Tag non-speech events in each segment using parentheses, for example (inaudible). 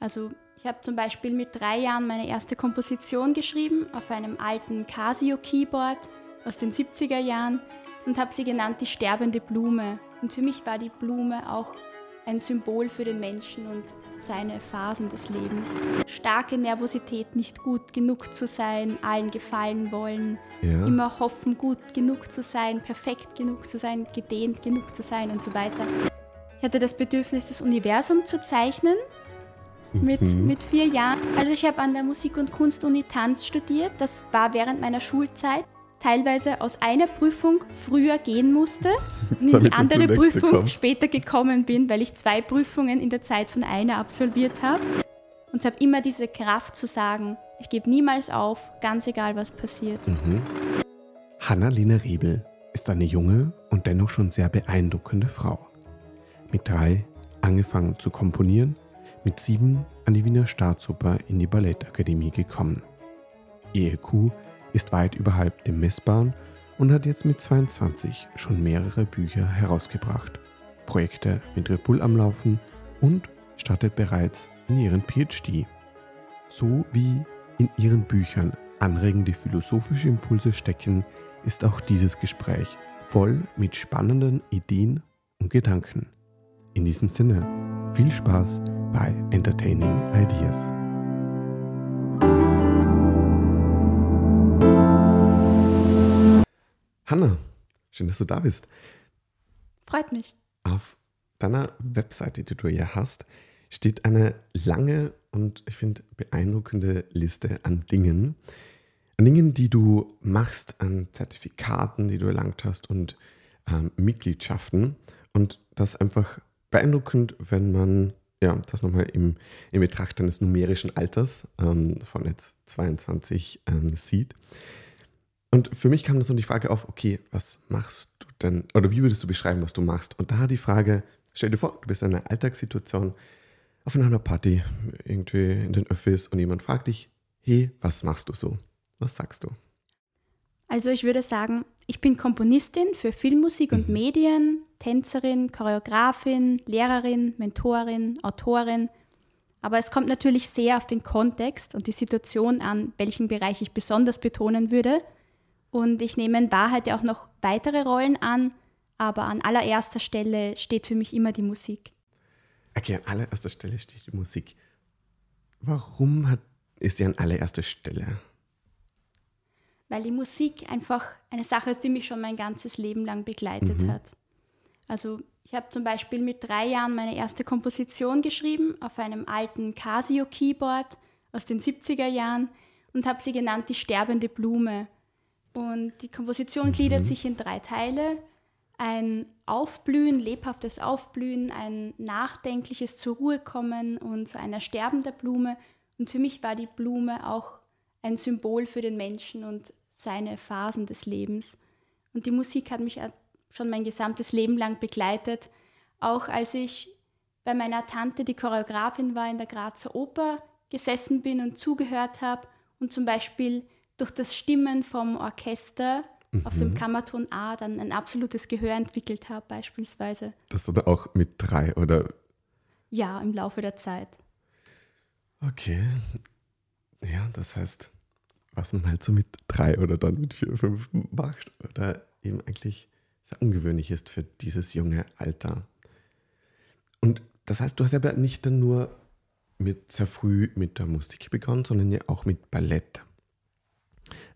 Also ich habe zum Beispiel mit drei Jahren meine erste Komposition geschrieben auf einem alten Casio-Keyboard aus den 70er Jahren und habe sie genannt die sterbende Blume. Und für mich war die Blume auch ein Symbol für den Menschen und seine Phasen des Lebens. Starke Nervosität, nicht gut genug zu sein, allen gefallen wollen, ja. immer hoffen, gut genug zu sein, perfekt genug zu sein, gedehnt genug zu sein und so weiter. Ich hatte das Bedürfnis, das Universum zu zeichnen mit, mhm. mit vier Jahren. Also ich habe an der Musik- und Kunstuni Tanz studiert. Das war während meiner Schulzeit teilweise aus einer Prüfung früher gehen musste und in die andere Prüfung kommst. später gekommen bin, weil ich zwei Prüfungen in der Zeit von einer absolviert habe. Und habe immer diese Kraft zu sagen, ich gebe niemals auf, ganz egal was passiert. Mhm. Hanna-Lena Riebel ist eine junge und dennoch schon sehr beeindruckende Frau. Mit drei angefangen zu komponieren, mit sieben an die Wiener Staatsoper in die Ballettakademie gekommen. Ihr EQ ist weit überhalb dem Messbaren und hat jetzt mit 22 schon mehrere Bücher herausgebracht, Projekte mit Red Bull am Laufen und startet bereits in ihren PhD. So wie in ihren Büchern anregende philosophische Impulse stecken, ist auch dieses Gespräch voll mit spannenden Ideen und Gedanken. In diesem Sinne, viel Spaß bei Entertaining Ideas. Hanna, schön, dass du da bist. Freut mich. Auf deiner Webseite, die du ja hast, steht eine lange und ich finde beeindruckende Liste an Dingen. An Dingen, die du machst, an Zertifikaten, die du erlangt hast und ähm, Mitgliedschaften. Und das einfach beeindruckend, wenn man ja, das nochmal im, in Betracht deines numerischen Alters ähm, von jetzt 22 ähm, sieht. Und für mich kam dann so die Frage auf, okay, was machst du denn, oder wie würdest du beschreiben, was du machst? Und da die Frage, stell dir vor, du bist in einer Alltagssituation auf einer Party, irgendwie in den Office und jemand fragt dich, hey, was machst du so? Was sagst du? Also ich würde sagen, ich bin Komponistin für Filmmusik und mhm. Medien, Tänzerin, Choreografin, Lehrerin, Mentorin, Autorin. Aber es kommt natürlich sehr auf den Kontext und die Situation an, welchen Bereich ich besonders betonen würde. Und ich nehme in Wahrheit ja auch noch weitere Rollen an, aber an allererster Stelle steht für mich immer die Musik. Okay, an allererster Stelle steht die Musik. Warum hat, ist sie an allererster Stelle? Weil die Musik einfach eine Sache ist, die mich schon mein ganzes Leben lang begleitet mhm. hat. Also ich habe zum Beispiel mit drei Jahren meine erste Komposition geschrieben auf einem alten Casio-Keyboard aus den 70er Jahren und habe sie genannt die sterbende Blume. Und die Komposition gliedert mhm. sich in drei Teile. Ein Aufblühen, lebhaftes Aufblühen, ein nachdenkliches zur Ruhe kommen und so einer sterbender Blume. Und für mich war die Blume auch ein Symbol für den Menschen und seine Phasen des Lebens. Und die Musik hat mich schon mein gesamtes Leben lang begleitet. Auch als ich bei meiner Tante, die Choreografin war, in der Grazer Oper gesessen bin und zugehört habe und zum Beispiel durch das Stimmen vom Orchester mhm. auf dem mhm. Kammerton A dann ein absolutes Gehör entwickelt habe, beispielsweise. Das dann auch mit drei, oder? Ja, im Laufe der Zeit. Okay. Ja, das heißt, was man halt so mit drei oder dann mit vier, fünf macht, oder eben eigentlich sehr ungewöhnlich ist für dieses junge Alter. Und das heißt, du hast aber nicht dann nur mit sehr früh mit der Musik begonnen, sondern ja auch mit Ballett.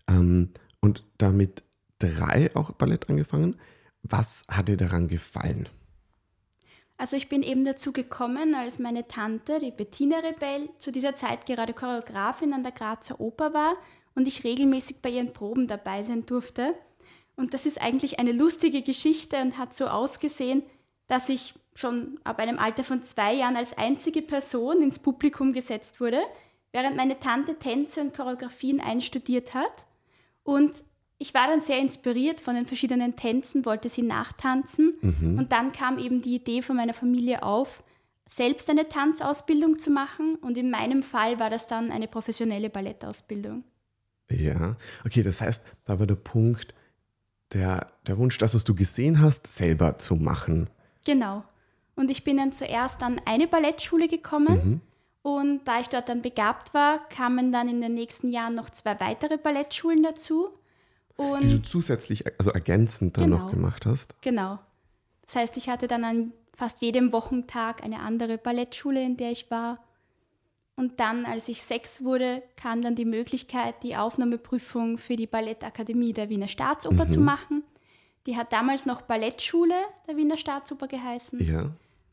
Ähm, und damit drei auch Ballett angefangen. Was hat dir daran gefallen? Also ich bin eben dazu gekommen, als meine Tante, die Bettina Rebell, zu dieser Zeit gerade Choreografin an der Grazer Oper war und ich regelmäßig bei ihren Proben dabei sein durfte. Und das ist eigentlich eine lustige Geschichte und hat so ausgesehen, dass ich schon ab einem Alter von zwei Jahren als einzige Person ins Publikum gesetzt wurde, während meine Tante Tänze und Choreografien einstudiert hat. Und ich war dann sehr inspiriert von den verschiedenen Tänzen, wollte sie nachtanzen. Mhm. Und dann kam eben die Idee von meiner Familie auf, selbst eine Tanzausbildung zu machen. Und in meinem Fall war das dann eine professionelle Ballettausbildung. Ja, okay, das heißt, da war der Punkt, der, der Wunsch, das, was du gesehen hast, selber zu machen. Genau. Und ich bin dann zuerst an eine Ballettschule gekommen. Mhm. Und da ich dort dann begabt war, kamen dann in den nächsten Jahren noch zwei weitere Ballettschulen dazu. Und die du zusätzlich, also ergänzend dann genau, noch gemacht hast? Genau. Das heißt, ich hatte dann an fast jedem Wochentag eine andere Ballettschule, in der ich war. Und dann, als ich sechs wurde, kam dann die Möglichkeit, die Aufnahmeprüfung für die Ballettakademie der Wiener Staatsoper mhm. zu machen. Die hat damals noch Ballettschule der Wiener Staatsoper geheißen. Ja.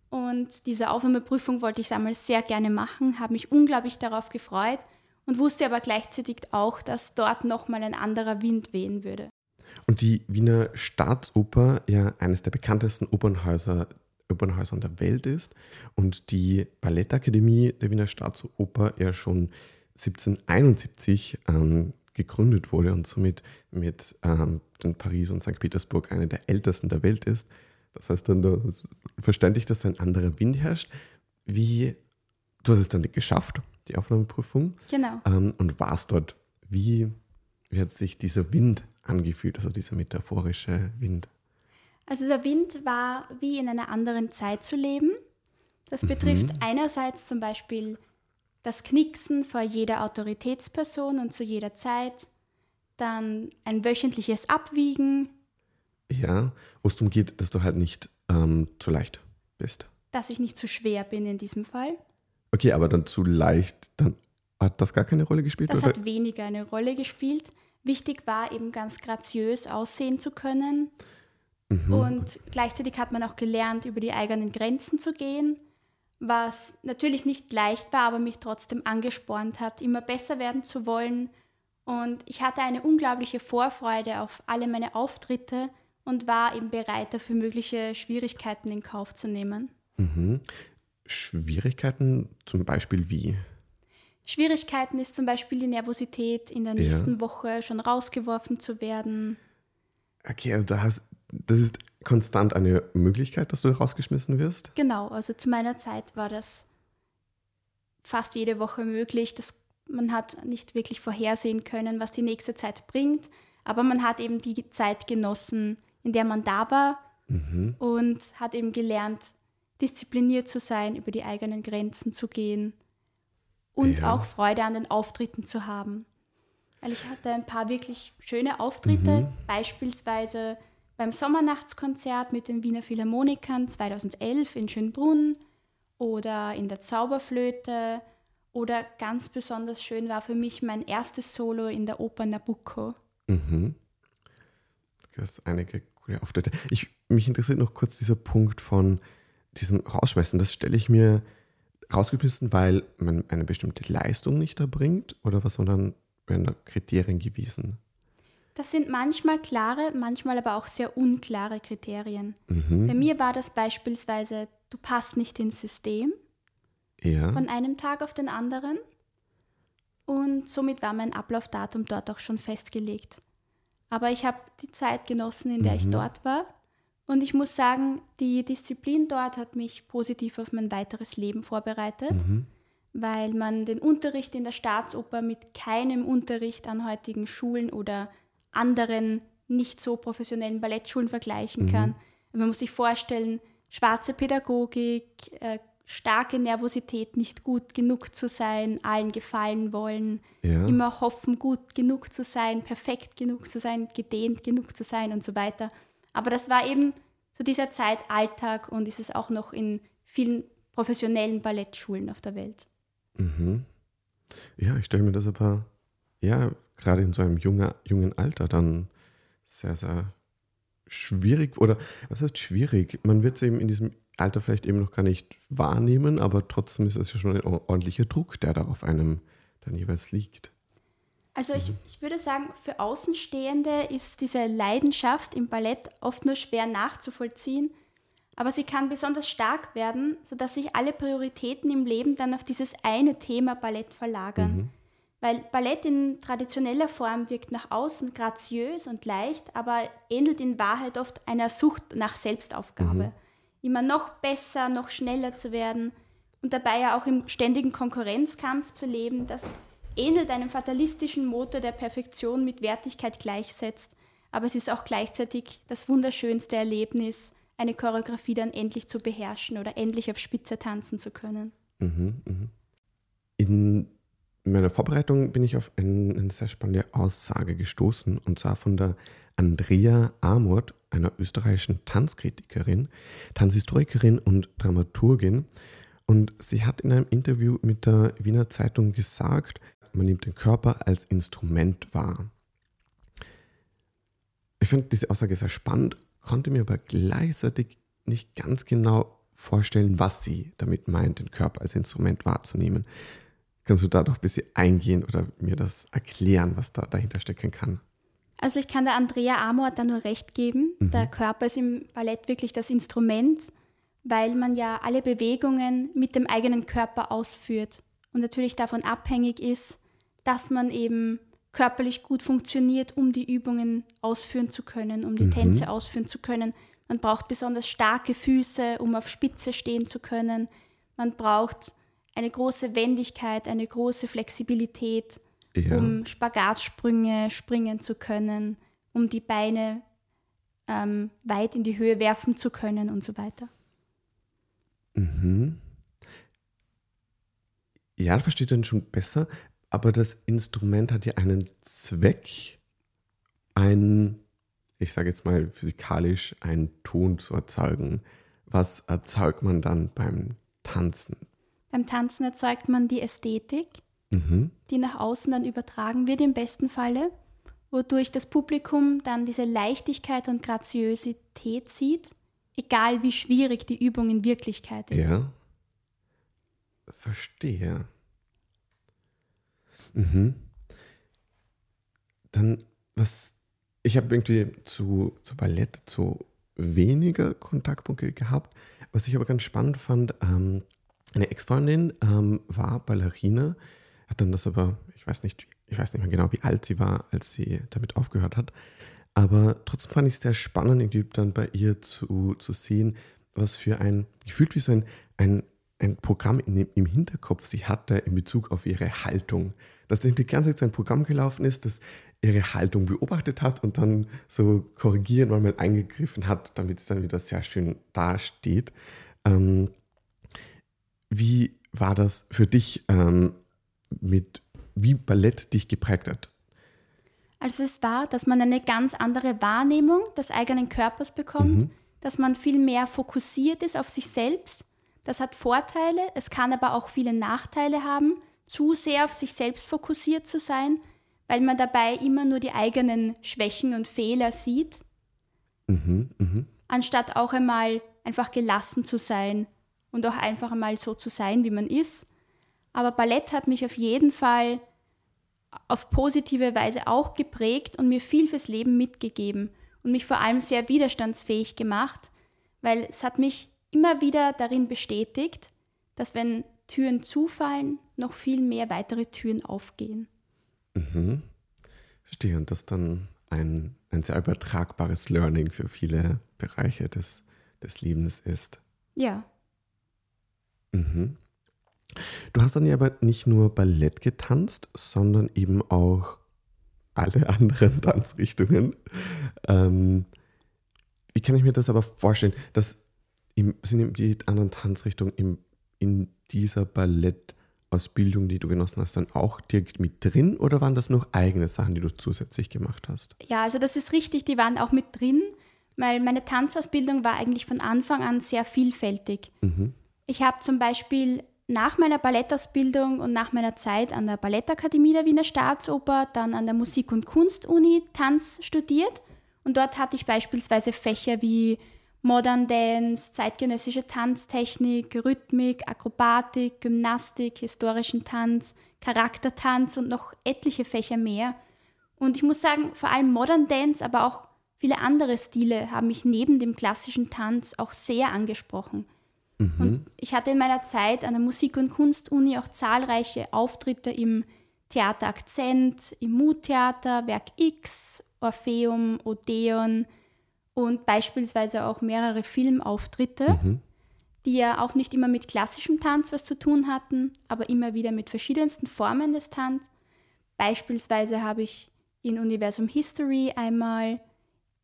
Und diese Aufnahmeprüfung wollte ich damals sehr gerne machen, habe mich unglaublich darauf gefreut und wusste aber gleichzeitig auch, dass dort nochmal ein anderer Wind wehen würde. Und die Wiener Staatsoper, ja eines der bekanntesten Opernhäuser, Opernhäusern der Welt ist und die Ballettakademie der Wiener Staatsoper ja schon 1771 ähm, gegründet wurde und somit mit ähm, den Paris und St. Petersburg eine der ältesten der Welt ist, das heißt dann, da ist verständlich, dass ein anderer Wind herrscht. Wie, du hast es dann geschafft, die Aufnahmeprüfung. Genau. Ähm, und warst dort. Wie, wie hat sich dieser Wind angefühlt, also dieser metaphorische Wind? Also der Wind war wie in einer anderen Zeit zu leben. Das betrifft mhm. einerseits zum Beispiel das Knicksen vor jeder Autoritätsperson und zu jeder Zeit, dann ein wöchentliches Abwiegen, ja, wo es darum geht, dass du halt nicht ähm, zu leicht bist. Dass ich nicht zu schwer bin in diesem Fall. Okay, aber dann zu leicht, dann hat das gar keine Rolle gespielt? Das oder? hat weniger eine Rolle gespielt. Wichtig war eben ganz graziös aussehen zu können. Mhm. Und gleichzeitig hat man auch gelernt, über die eigenen Grenzen zu gehen, was natürlich nicht leicht war, aber mich trotzdem angespornt hat, immer besser werden zu wollen. Und ich hatte eine unglaubliche Vorfreude auf alle meine Auftritte und war eben bereit, dafür mögliche Schwierigkeiten in Kauf zu nehmen. Mhm. Schwierigkeiten zum Beispiel wie? Schwierigkeiten ist zum Beispiel die Nervosität, in der nächsten ja. Woche schon rausgeworfen zu werden. Okay, also da hast, das ist konstant eine Möglichkeit, dass du rausgeschmissen wirst? Genau, also zu meiner Zeit war das fast jede Woche möglich. Das, man hat nicht wirklich vorhersehen können, was die nächste Zeit bringt, aber man hat eben die Zeit genossen, in der man da war mhm. und hat eben gelernt, diszipliniert zu sein, über die eigenen Grenzen zu gehen und ja. auch Freude an den Auftritten zu haben. Weil ich hatte ein paar wirklich schöne Auftritte, mhm. beispielsweise beim Sommernachtskonzert mit den Wiener Philharmonikern 2011 in Schönbrunn oder in der Zauberflöte oder ganz besonders schön war für mich mein erstes Solo in der Oper Nabucco. Mhm. Das ist einige coole Auftritte. Ich, mich interessiert noch kurz dieser Punkt von diesem Rausschmeißen. Das stelle ich mir rausgeschmissen, weil man eine bestimmte Leistung nicht erbringt oder was, sondern werden da Kriterien gewiesen? Das sind manchmal klare, manchmal aber auch sehr unklare Kriterien. Mhm. Bei mir war das beispielsweise, du passt nicht ins System ja. von einem Tag auf den anderen. Und somit war mein Ablaufdatum dort auch schon festgelegt. Aber ich habe die Zeit genossen, in der mhm. ich dort war. Und ich muss sagen, die Disziplin dort hat mich positiv auf mein weiteres Leben vorbereitet, mhm. weil man den Unterricht in der Staatsoper mit keinem Unterricht an heutigen Schulen oder anderen nicht so professionellen Ballettschulen vergleichen mhm. kann. Man muss sich vorstellen, schwarze Pädagogik, äh, starke Nervosität, nicht gut genug zu sein, allen gefallen wollen, ja. immer hoffen, gut genug zu sein, perfekt genug zu sein, gedehnt genug zu sein und so weiter. Aber das war eben zu dieser Zeit Alltag und ist es auch noch in vielen professionellen Ballettschulen auf der Welt. Mhm. Ja, ich stelle mir das aber, ja, gerade in so einem jungen, jungen Alter dann sehr, sehr schwierig oder was heißt schwierig? Man wird es eben in diesem Alter vielleicht eben noch gar nicht wahrnehmen, aber trotzdem ist es ja schon ein ordentlicher Druck, der da auf einem dann jeweils liegt. Also ich, mhm. ich würde sagen, für Außenstehende ist diese Leidenschaft im Ballett oft nur schwer nachzuvollziehen, aber sie kann besonders stark werden, sodass sich alle Prioritäten im Leben dann auf dieses eine Thema Ballett verlagern. Mhm. Weil Ballett in traditioneller Form wirkt nach außen graziös und leicht, aber ähnelt in Wahrheit oft einer Sucht nach Selbstaufgabe. Mhm immer noch besser, noch schneller zu werden und dabei ja auch im ständigen Konkurrenzkampf zu leben, das ähnelt einem fatalistischen Motor der Perfektion mit Wertigkeit gleichsetzt, aber es ist auch gleichzeitig das wunderschönste Erlebnis, eine Choreografie dann endlich zu beherrschen oder endlich auf Spitze tanzen zu können. Mhm, mh. In meiner Vorbereitung bin ich auf eine, eine sehr spannende Aussage gestoßen, und zwar von der Andrea Amort, einer österreichischen Tanzkritikerin, Tanzhistorikerin und Dramaturgin. Und sie hat in einem Interview mit der Wiener Zeitung gesagt, man nimmt den Körper als Instrument wahr. Ich finde diese Aussage sehr spannend, konnte mir aber gleichzeitig nicht ganz genau vorstellen, was sie damit meint, den Körper als Instrument wahrzunehmen. Kannst du da doch ein bisschen eingehen oder mir das erklären, was da dahinter stecken kann? Also ich kann der Andrea Amor da nur recht geben. Mhm. Der Körper ist im Ballett wirklich das Instrument, weil man ja alle Bewegungen mit dem eigenen Körper ausführt und natürlich davon abhängig ist, dass man eben körperlich gut funktioniert, um die Übungen ausführen zu können, um die mhm. Tänze ausführen zu können. Man braucht besonders starke Füße, um auf Spitze stehen zu können. Man braucht eine große Wendigkeit, eine große Flexibilität, ja. um Spagatsprünge springen zu können, um die Beine ähm, weit in die Höhe werfen zu können und so weiter. Mhm. Ja, versteht dann schon besser, aber das Instrument hat ja einen Zweck, einen, ich sage jetzt mal physikalisch, einen Ton zu erzeugen. Was erzeugt man dann beim Tanzen? Beim Tanzen erzeugt man die Ästhetik, mhm. die nach außen dann übertragen wird im besten Falle, wodurch das Publikum dann diese Leichtigkeit und Graziosität sieht, egal wie schwierig die Übung in Wirklichkeit ist. Ja. Verstehe. Mhm. Dann, was, ich habe irgendwie zu, zu Ballett zu weniger Kontaktpunkte gehabt. Was ich aber ganz spannend fand, ähm, eine Ex-Freundin ähm, war Ballerina, hat dann das aber, ich weiß nicht, ich weiß nicht mehr genau, wie alt sie war, als sie damit aufgehört hat. Aber trotzdem fand ich es sehr spannend, irgendwie dann bei ihr zu, zu sehen, was für ein, gefühlt wie so ein, ein, ein Programm in, im Hinterkopf sie hatte in Bezug auf ihre Haltung. Dass die ganze Zeit so ein Programm gelaufen ist, das ihre Haltung beobachtet hat und dann so korrigierend mal eingegriffen hat, damit es dann wieder sehr schön dasteht. Ähm, wie war das für dich ähm, mit, wie Ballett dich geprägt hat? Also es war, dass man eine ganz andere Wahrnehmung des eigenen Körpers bekommt, mhm. dass man viel mehr fokussiert ist auf sich selbst. Das hat Vorteile, es kann aber auch viele Nachteile haben, zu sehr auf sich selbst fokussiert zu sein, weil man dabei immer nur die eigenen Schwächen und Fehler sieht, mhm, mh. anstatt auch einmal einfach gelassen zu sein und auch einfach mal so zu sein, wie man ist. Aber Ballett hat mich auf jeden Fall auf positive Weise auch geprägt und mir viel fürs Leben mitgegeben und mich vor allem sehr widerstandsfähig gemacht, weil es hat mich immer wieder darin bestätigt, dass wenn Türen zufallen, noch viel mehr weitere Türen aufgehen. Mhm. Verstehe. Und das dann ein, ein sehr übertragbares Learning für viele Bereiche des, des Lebens ist. Ja. Mhm. Du hast dann ja aber nicht nur Ballett getanzt, sondern eben auch alle (laughs) anderen Tanzrichtungen. Ähm, wie kann ich mir das aber vorstellen? Das im, sind die anderen Tanzrichtungen im, in dieser Ballettausbildung, die du genossen hast, dann auch direkt mit drin oder waren das noch eigene Sachen, die du zusätzlich gemacht hast? Ja, also das ist richtig, die waren auch mit drin, weil meine Tanzausbildung war eigentlich von Anfang an sehr vielfältig. Mhm. Ich habe zum Beispiel nach meiner Ballettausbildung und nach meiner Zeit an der Ballettakademie der Wiener Staatsoper dann an der Musik- und Kunstuni Tanz studiert. Und dort hatte ich beispielsweise Fächer wie Modern Dance, zeitgenössische Tanztechnik, Rhythmik, Akrobatik, Gymnastik, historischen Tanz, Charaktertanz und noch etliche Fächer mehr. Und ich muss sagen, vor allem Modern Dance, aber auch viele andere Stile haben mich neben dem klassischen Tanz auch sehr angesprochen. Mhm. Und ich hatte in meiner Zeit an der Musik- und Kunstuni auch zahlreiche Auftritte im Theater Akzent, im Muttheater, Werk X, Orpheum, Odeon und beispielsweise auch mehrere Filmauftritte, mhm. die ja auch nicht immer mit klassischem Tanz was zu tun hatten, aber immer wieder mit verschiedensten Formen des Tanz. Beispielsweise habe ich in Universum History einmal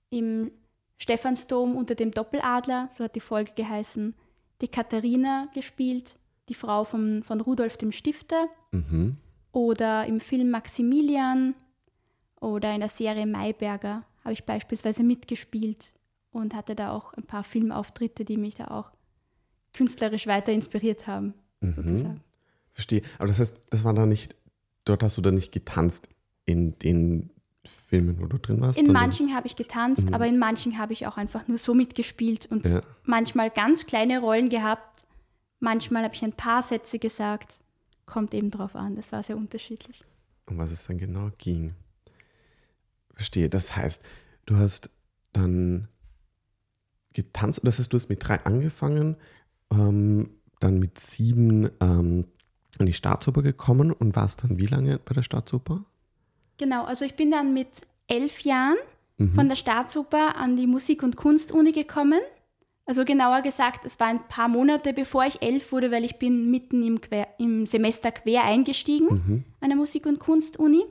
im Stephansdom unter dem Doppeladler, so hat die Folge geheißen, die Katharina gespielt Die Frau von, von Rudolf dem Stifter Mhm. oder im Film Maximilian oder in der Serie Mayberger habe ich beispielsweise mitgespielt und hatte da auch ein paar Filmauftritte, die mich da auch künstlerisch weiter inspiriert haben, Mhm. sozusagen. Verstehe. Aber das heißt, das war da nicht, dort hast du da nicht getanzt in den Filmen, wo du drin warst? In manchen habe ich getanzt, aber in manchen habe ich auch einfach nur so mitgespielt und Ja. manchmal ganz kleine Rollen gehabt. Manchmal habe ich ein paar Sätze gesagt. Kommt eben drauf an. Das war sehr unterschiedlich. um was es dann genau ging. Verstehe. Das heißt, du hast dann getanzt, das heißt, du hast mit drei angefangen, ähm, dann mit sieben ähm, an die Staatsoper gekommen und warst dann wie lange bei der Staatsoper? Genau, also ich bin dann mit elf Jahren Mhm. von der Staatsoper an die Musik- und Kunstuni gekommen. Also genauer gesagt, es war ein paar Monate bevor ich elf wurde, weil ich bin mitten im, quer, im Semester quer eingestiegen Mhm. an der Musik- und Kunstuni.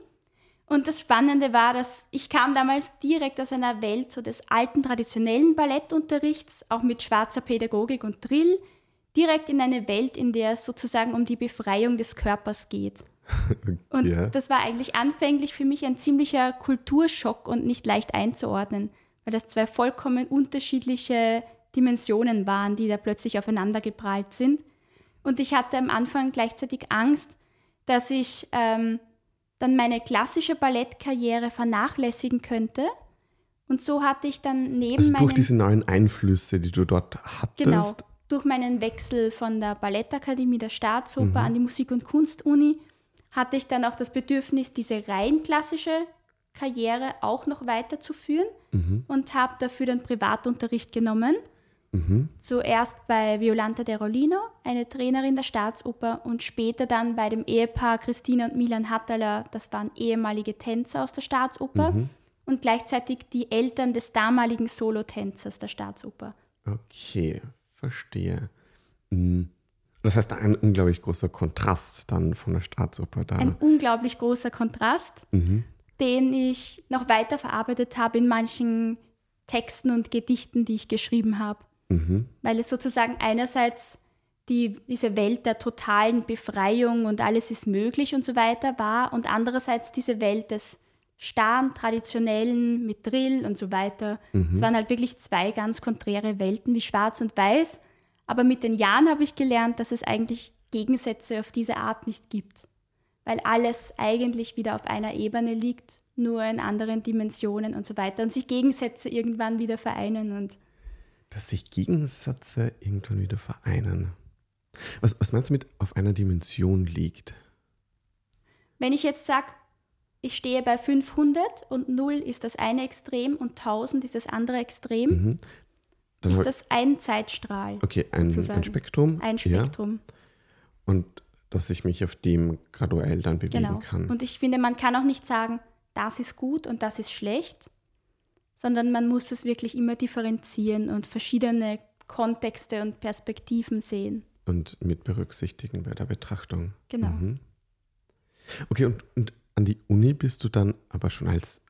Und das Spannende war, dass ich kam damals direkt aus einer Welt so des alten traditionellen Ballettunterrichts, auch mit schwarzer Pädagogik und Drill, direkt in eine Welt, in der es sozusagen um die Befreiung des Körpers geht. (laughs) Und Ja. das war eigentlich anfänglich für mich ein ziemlicher Kulturschock und nicht leicht einzuordnen, weil das zwei vollkommen unterschiedliche Dimensionen waren, die da plötzlich aufeinander geprallt sind. Und ich hatte am Anfang gleichzeitig Angst, dass ich ähm, dann meine klassische Ballettkarriere vernachlässigen könnte. Und so hatte ich dann neben Also durch diese neuen Einflüsse, die du dort hattest, Genau. Durch meinen Wechsel von der Ballettakademie der Staatsoper an die Musik- und Kunstuni hatte ich dann auch das Bedürfnis, diese rein klassische Karriere auch noch weiterzuführen und habe dafür dann Privatunterricht genommen. Zuerst bei Violanta De Rolino, eine Trainerin der Staatsoper, und später dann bei dem Ehepaar Christina und Milan Hattaler, das waren ehemalige Tänzer aus der Staatsoper und gleichzeitig die Eltern des damaligen Solotänzers der Staatsoper. Okay, verstehe. Mhm. Das heißt, ein unglaublich großer Kontrast dann von der Staatsoper da. ein unglaublich großer Kontrast, Mhm. den ich noch weiter verarbeitet habe in manchen Texten und Gedichten, die ich geschrieben habe. Mhm. Weil es sozusagen einerseits die, diese Welt der totalen Befreiung und alles ist möglich und so weiter war und andererseits diese Welt des starren, traditionellen mit Drill und so weiter. Es waren halt wirklich zwei ganz konträre Welten wie schwarz und weiß. Aber mit den Jahren habe ich gelernt, dass es eigentlich Gegensätze auf diese Art nicht gibt. Weil alles eigentlich wieder auf einer Ebene liegt, nur in anderen Dimensionen und so weiter. Und sich Gegensätze irgendwann wieder vereinen. Und Dass sich Gegensätze irgendwann wieder vereinen. Was, was meinst du mit auf einer Dimension liegt? wenn ich jetzt sage, ich stehe bei 500 und 0 ist das eine Extrem und 1000 ist das andere Extrem, Dann ist das ein Zeitstrahl, okay, ein, ein Spektrum. ein Spektrum. Ja, und dass ich mich auf dem graduell dann bewegen genau. kann. Und ich finde, man kann auch nicht sagen, das ist gut und das ist schlecht, sondern man muss es wirklich immer differenzieren und verschiedene Kontexte und Perspektiven sehen. Und mit berücksichtigen bei der Betrachtung. Genau. Mhm. Okay, und, und an die Uni bist du dann aber schon als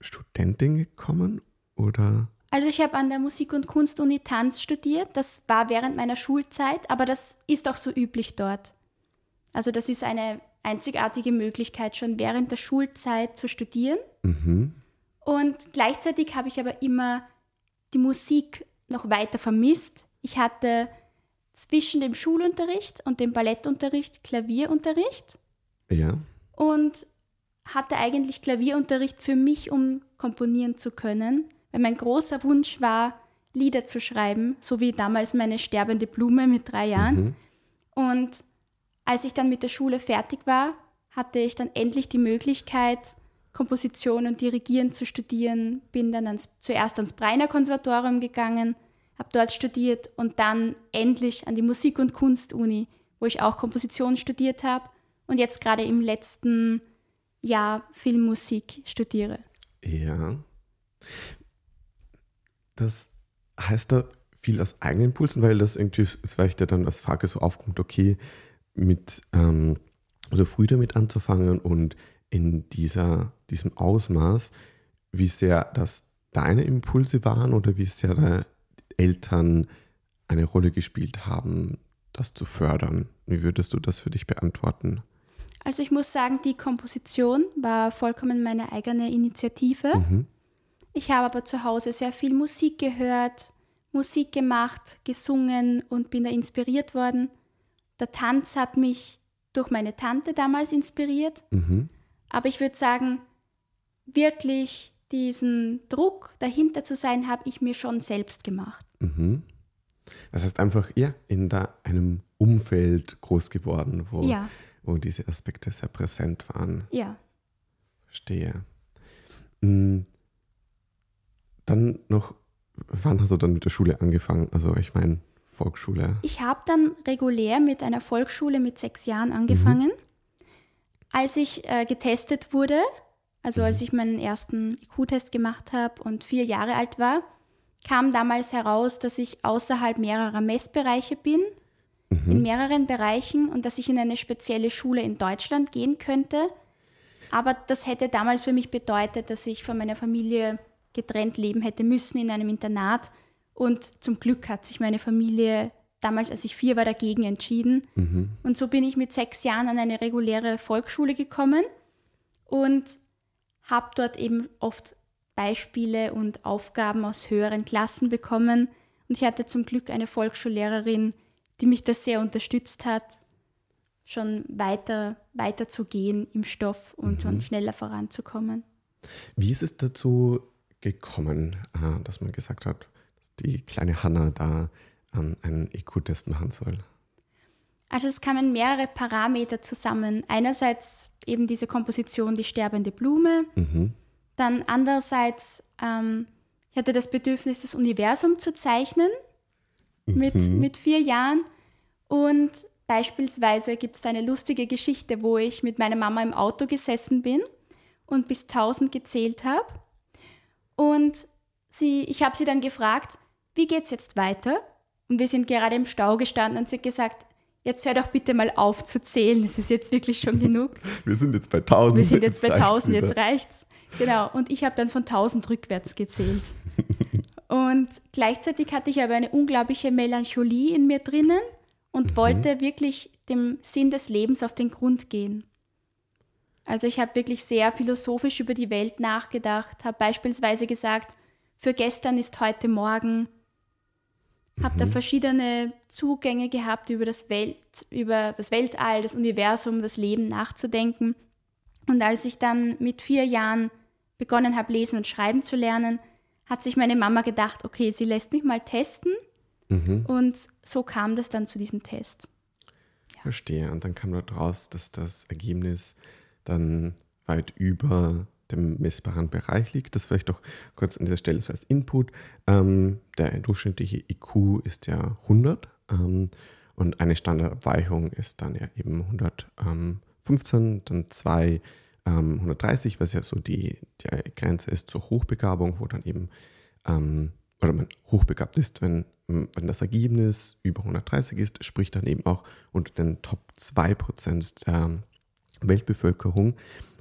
Studentin gekommen? Oder? Also ich habe an der Musik- und Kunstuni Tanz studiert. Das war während meiner Schulzeit, aber das ist auch so üblich dort. Also das ist eine einzigartige Möglichkeit, schon während der Schulzeit zu studieren. Mhm. Und gleichzeitig habe ich aber immer die Musik noch weiter vermisst. Ich hatte zwischen dem Schulunterricht und dem Ballettunterricht Klavierunterricht Ja. und hatte eigentlich Klavierunterricht für mich, um komponieren zu können, weil mein großer Wunsch war, Lieder zu schreiben, so wie damals meine sterbende Blume mit drei Jahren. Und als ich dann mit der Schule fertig war, hatte ich dann endlich die Möglichkeit, Komposition und Dirigieren zu studieren, bin dann ans, zuerst ans Breiner Konservatorium gegangen, habe dort studiert und dann endlich an die Musik- und Kunstuni, wo ich auch Komposition studiert habe und jetzt gerade im letzten Jahr Filmmusik studiere. Ja. Das heißt da viel aus eigenen Impulsen, weil das irgendwie, es weicht ja dann als Frage so aufkommt, okay, mit, ähm, also früh damit anzufangen und in dieser, diesem Ausmaß, wie sehr das deine Impulse waren oder wie sehr da Eltern eine Rolle gespielt haben, das zu fördern? Wie würdest du das für dich beantworten? Also ich muss sagen, die Komposition war vollkommen meine eigene Initiative. Mhm. Ich habe aber zu Hause sehr viel Musik gehört, Musik gemacht, gesungen und bin da inspiriert worden. Der Tanz hat mich durch meine Tante damals inspiriert. Mhm. Aber ich würde sagen, wirklich diesen Druck dahinter zu sein, habe ich mir schon selbst gemacht. Mhm. Das heißt einfach, ja, in da einem Umfeld groß geworden, wo, Ja, wo diese Aspekte sehr präsent waren. ja. Verstehe. Mm. Dann noch, wann hast du dann mit der Schule angefangen? Also ich meine, Volksschule. Ich habe dann regulär mit einer Volksschule mit sechs Jahren angefangen. Als ich äh, getestet wurde, also als ich meinen ersten IQ-Test gemacht habe und vier Jahre alt war, kam damals heraus, dass ich außerhalb mehrerer Messbereiche bin, in mehreren Bereichen und dass ich in eine spezielle Schule in Deutschland gehen könnte. Aber das hätte damals für mich bedeutet, dass ich von meiner Familie getrennt leben hätte müssen in einem Internat. Und zum Glück hat sich meine Familie damals, als ich vier war, dagegen entschieden. Und so bin ich mit sechs Jahren an eine reguläre Volksschule gekommen und habe dort eben oft Beispiele und Aufgaben aus höheren Klassen bekommen. Und ich hatte zum Glück eine Volksschullehrerin, die mich da sehr unterstützt hat, schon weiter, weiter zu gehen im Stoff und schon schneller voranzukommen. Wie ist es dazu gekommen, äh, dass man gesagt hat, dass die kleine Hanna da ähm, einen IQ-Test machen soll? Also es kamen mehrere Parameter zusammen. Einerseits eben diese Komposition Die sterbende Blume, Mhm. dann andererseits, ähm, ich hatte das Bedürfnis, das Universum zu zeichnen mit, mit vier Jahren. Und beispielsweise gibt es eine lustige Geschichte, wo ich mit meiner Mama im Auto gesessen bin und bis 1000 gezählt habe. Und sie, ich habe sie dann gefragt, wie geht's jetzt weiter? Und wir sind gerade im Stau gestanden und sie hat gesagt, jetzt hör doch bitte mal auf zu zählen, es ist jetzt wirklich schon genug. (laughs) Wir sind jetzt bei 1000. Wir sind jetzt bei reicht's 1000, wieder. jetzt reicht's. Genau, und ich habe dann von 1000 rückwärts gezählt. (laughs) Und gleichzeitig hatte ich aber eine unglaubliche Melancholie in mir drinnen und wollte wirklich dem Sinn des Lebens auf den Grund gehen. Also ich habe wirklich sehr philosophisch über die Welt nachgedacht, habe beispielsweise gesagt, für gestern ist heute morgen, habe da verschiedene Zugänge gehabt, über das, Welt, über das Weltall, das Universum, das Leben nachzudenken. Und als ich dann mit vier Jahren begonnen habe, lesen und schreiben zu lernen, hat sich meine Mama gedacht, okay, sie lässt mich mal testen. Und so kam das dann zu diesem Test. Verstehe. Und dann kam dort raus, dass das Ergebnis dann weit über dem messbaren Bereich liegt. Das vielleicht auch kurz an dieser Stelle so als Input. Ähm, der durchschnittliche IQ ist ja 100 ähm, und eine Standardabweichung ist dann ja eben 115, dann 2, ähm, 130, was ja so die, die Grenze ist zur Hochbegabung, wo dann eben ähm, oder man hochbegabt ist, wenn, wenn das Ergebnis über 130 ist, sprich dann eben auch unter den Top 2% der Weltbevölkerung.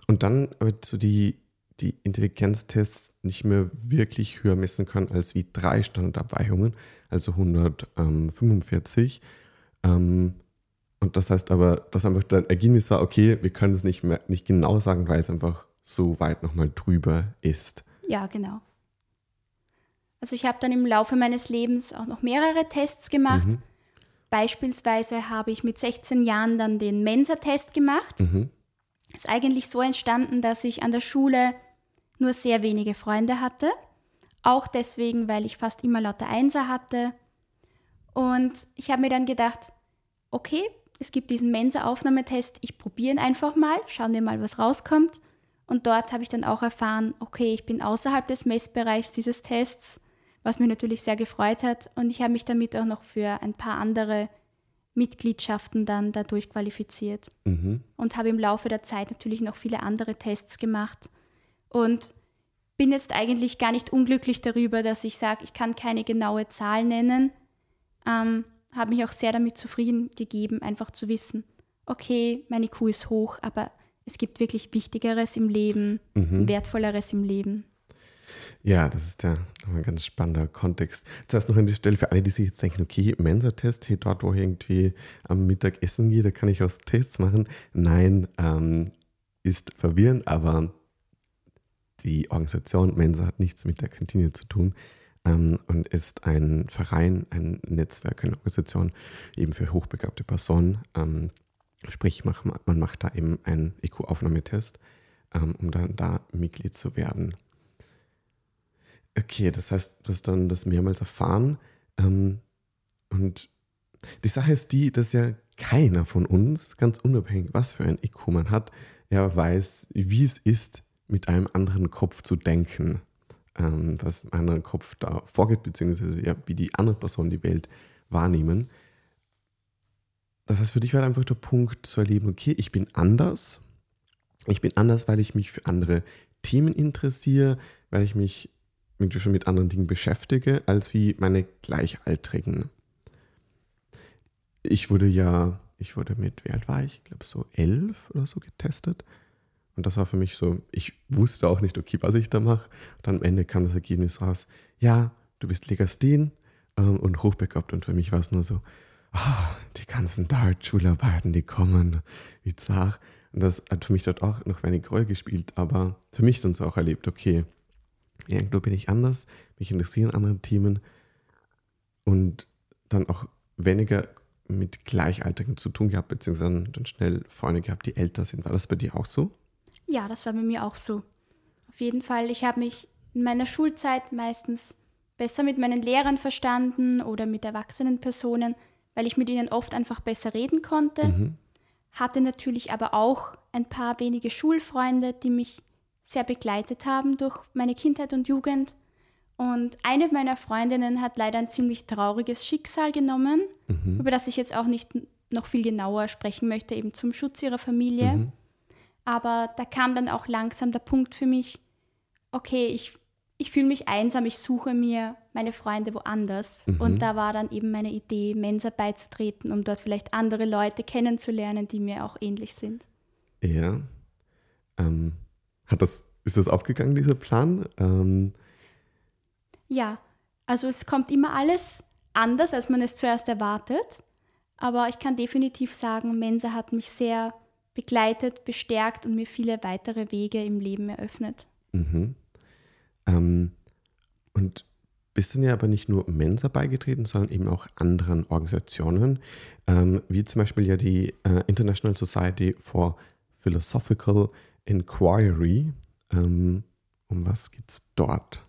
Und dann wird so die, die Intelligenztests nicht mehr wirklich höher messen können als wie drei Standardabweichungen, also 145. Ähm, und das heißt aber, dass einfach das Ergebnis war, okay, wir können es nicht mehr nicht genau sagen, weil es einfach so weit nochmal drüber ist. Ja, genau. Also ich habe dann im Laufe meines Lebens auch noch mehrere Tests gemacht. Beispielsweise habe ich mit 16 Jahren dann den Mensa-Test gemacht. Ist eigentlich so entstanden, dass ich an der Schule nur sehr wenige Freunde hatte. Auch deswegen, weil ich fast immer lauter Einser hatte. Und ich habe mir dann gedacht, okay, es gibt diesen Mensa-Aufnahmetest, ich probiere ihn einfach mal, schauen wir mal, was rauskommt. Und dort habe ich dann auch erfahren, okay, ich bin außerhalb des Messbereichs dieses Tests, was mich natürlich sehr gefreut hat. Und ich habe mich damit auch noch für ein paar andere Mitgliedschaften dann dadurch qualifiziert. Und habe im Laufe der Zeit natürlich noch viele andere Tests gemacht. Und bin jetzt eigentlich gar nicht unglücklich darüber, dass ich sage, ich kann keine genaue Zahl nennen. Ähm, habe mich auch sehr damit zufrieden gegeben, einfach zu wissen, okay, meine IQ ist hoch, aber es gibt wirklich Wichtigeres im Leben, Wertvolleres im Leben. Ja, das ist ja ein ganz spannender Kontext. Zuerst noch an die Stelle für alle, die sich jetzt denken, okay, Mensa-Test, hey, dort, wo ich irgendwie am Mittag essen gehe, da kann ich auch Tests machen. Nein, ähm, ist verwirrend, aber die Organisation Mensa hat nichts mit der Kantine zu tun ähm, und ist ein Verein, ein Netzwerk, eine Organisation eben für hochbegabte Personen. Ähm, sprich, man macht da eben einen EQ-Aufnahmetest, ähm, um dann da Mitglied zu werden. Okay, das heißt, du hast dann das mehrmals erfahren. Ähm, und die Sache ist die, dass ja keiner von uns, ganz unabhängig, was für ein IQ man hat, ja weiß, wie es ist, mit einem anderen Kopf zu denken ähm, was ein anderer Kopf da vorgeht, beziehungsweise ja, wie die anderen Personen die Welt wahrnehmen. Das heißt, für dich war einfach der Punkt zu erleben, okay, ich bin anders. Ich bin anders, weil ich mich für andere Themen interessiere, weil ich mich schon mit anderen Dingen beschäftige, als wie meine Gleichaltrigen. Ich wurde ja, ich wurde mit, wie alt war ich? Ich glaube so elf oder so getestet. Und das war für mich so, ich wusste auch nicht, okay, was ich da mache. Dann am Ende kam das Ergebnis raus, ja, du bist Legasthien ähm, und hochbegabt. Und für mich war es nur so, oh, die ganzen Dart-Schularbeiten, die kommen, wie zart. Und das hat für mich dort auch noch wenig Rolle gespielt, aber für mich dann so auch erlebt, okay, irgendwo bin ich anders, mich interessieren andere Themen und dann auch weniger mit Gleichaltrigen zu tun gehabt, beziehungsweise dann schnell Freunde gehabt, die älter sind. War das bei dir auch so? Ja, das war bei mir auch so. Auf jeden Fall, ich habe mich in meiner Schulzeit meistens besser mit meinen Lehrern verstanden oder mit erwachsenen Personen, weil ich mit ihnen oft einfach besser reden konnte. Mhm. Hatte natürlich aber auch ein paar wenige Schulfreunde, die mich sehr begleitet haben durch meine Kindheit und Jugend. Und eine meiner Freundinnen hat leider ein ziemlich trauriges Schicksal genommen, mhm. über das ich jetzt auch nicht noch viel genauer sprechen möchte, eben zum Schutz ihrer Familie. Mhm. Aber da kam dann auch langsam der Punkt für mich, okay, ich, ich fühle mich einsam, ich suche mir meine Freunde woanders. Mhm. Und da war dann eben meine Idee, Mensa beizutreten, um dort vielleicht andere Leute kennenzulernen, die mir auch ähnlich sind. Ja. Ähm, hat das, ist das aufgegangen, dieser Plan? Ähm, ja, also es kommt immer alles anders, als man es zuerst erwartet. Aber ich kann definitiv sagen, Mensa hat mich sehr begleitet, bestärkt und mir viele weitere Wege im Leben eröffnet. Mhm. Ähm, und bist dann ja aber nicht nur Mensa beigetreten, sondern eben auch anderen Organisationen, ähm, wie zum Beispiel ja die äh, International Society for Philosophical Inquiry. Ähm, um was geht es dort?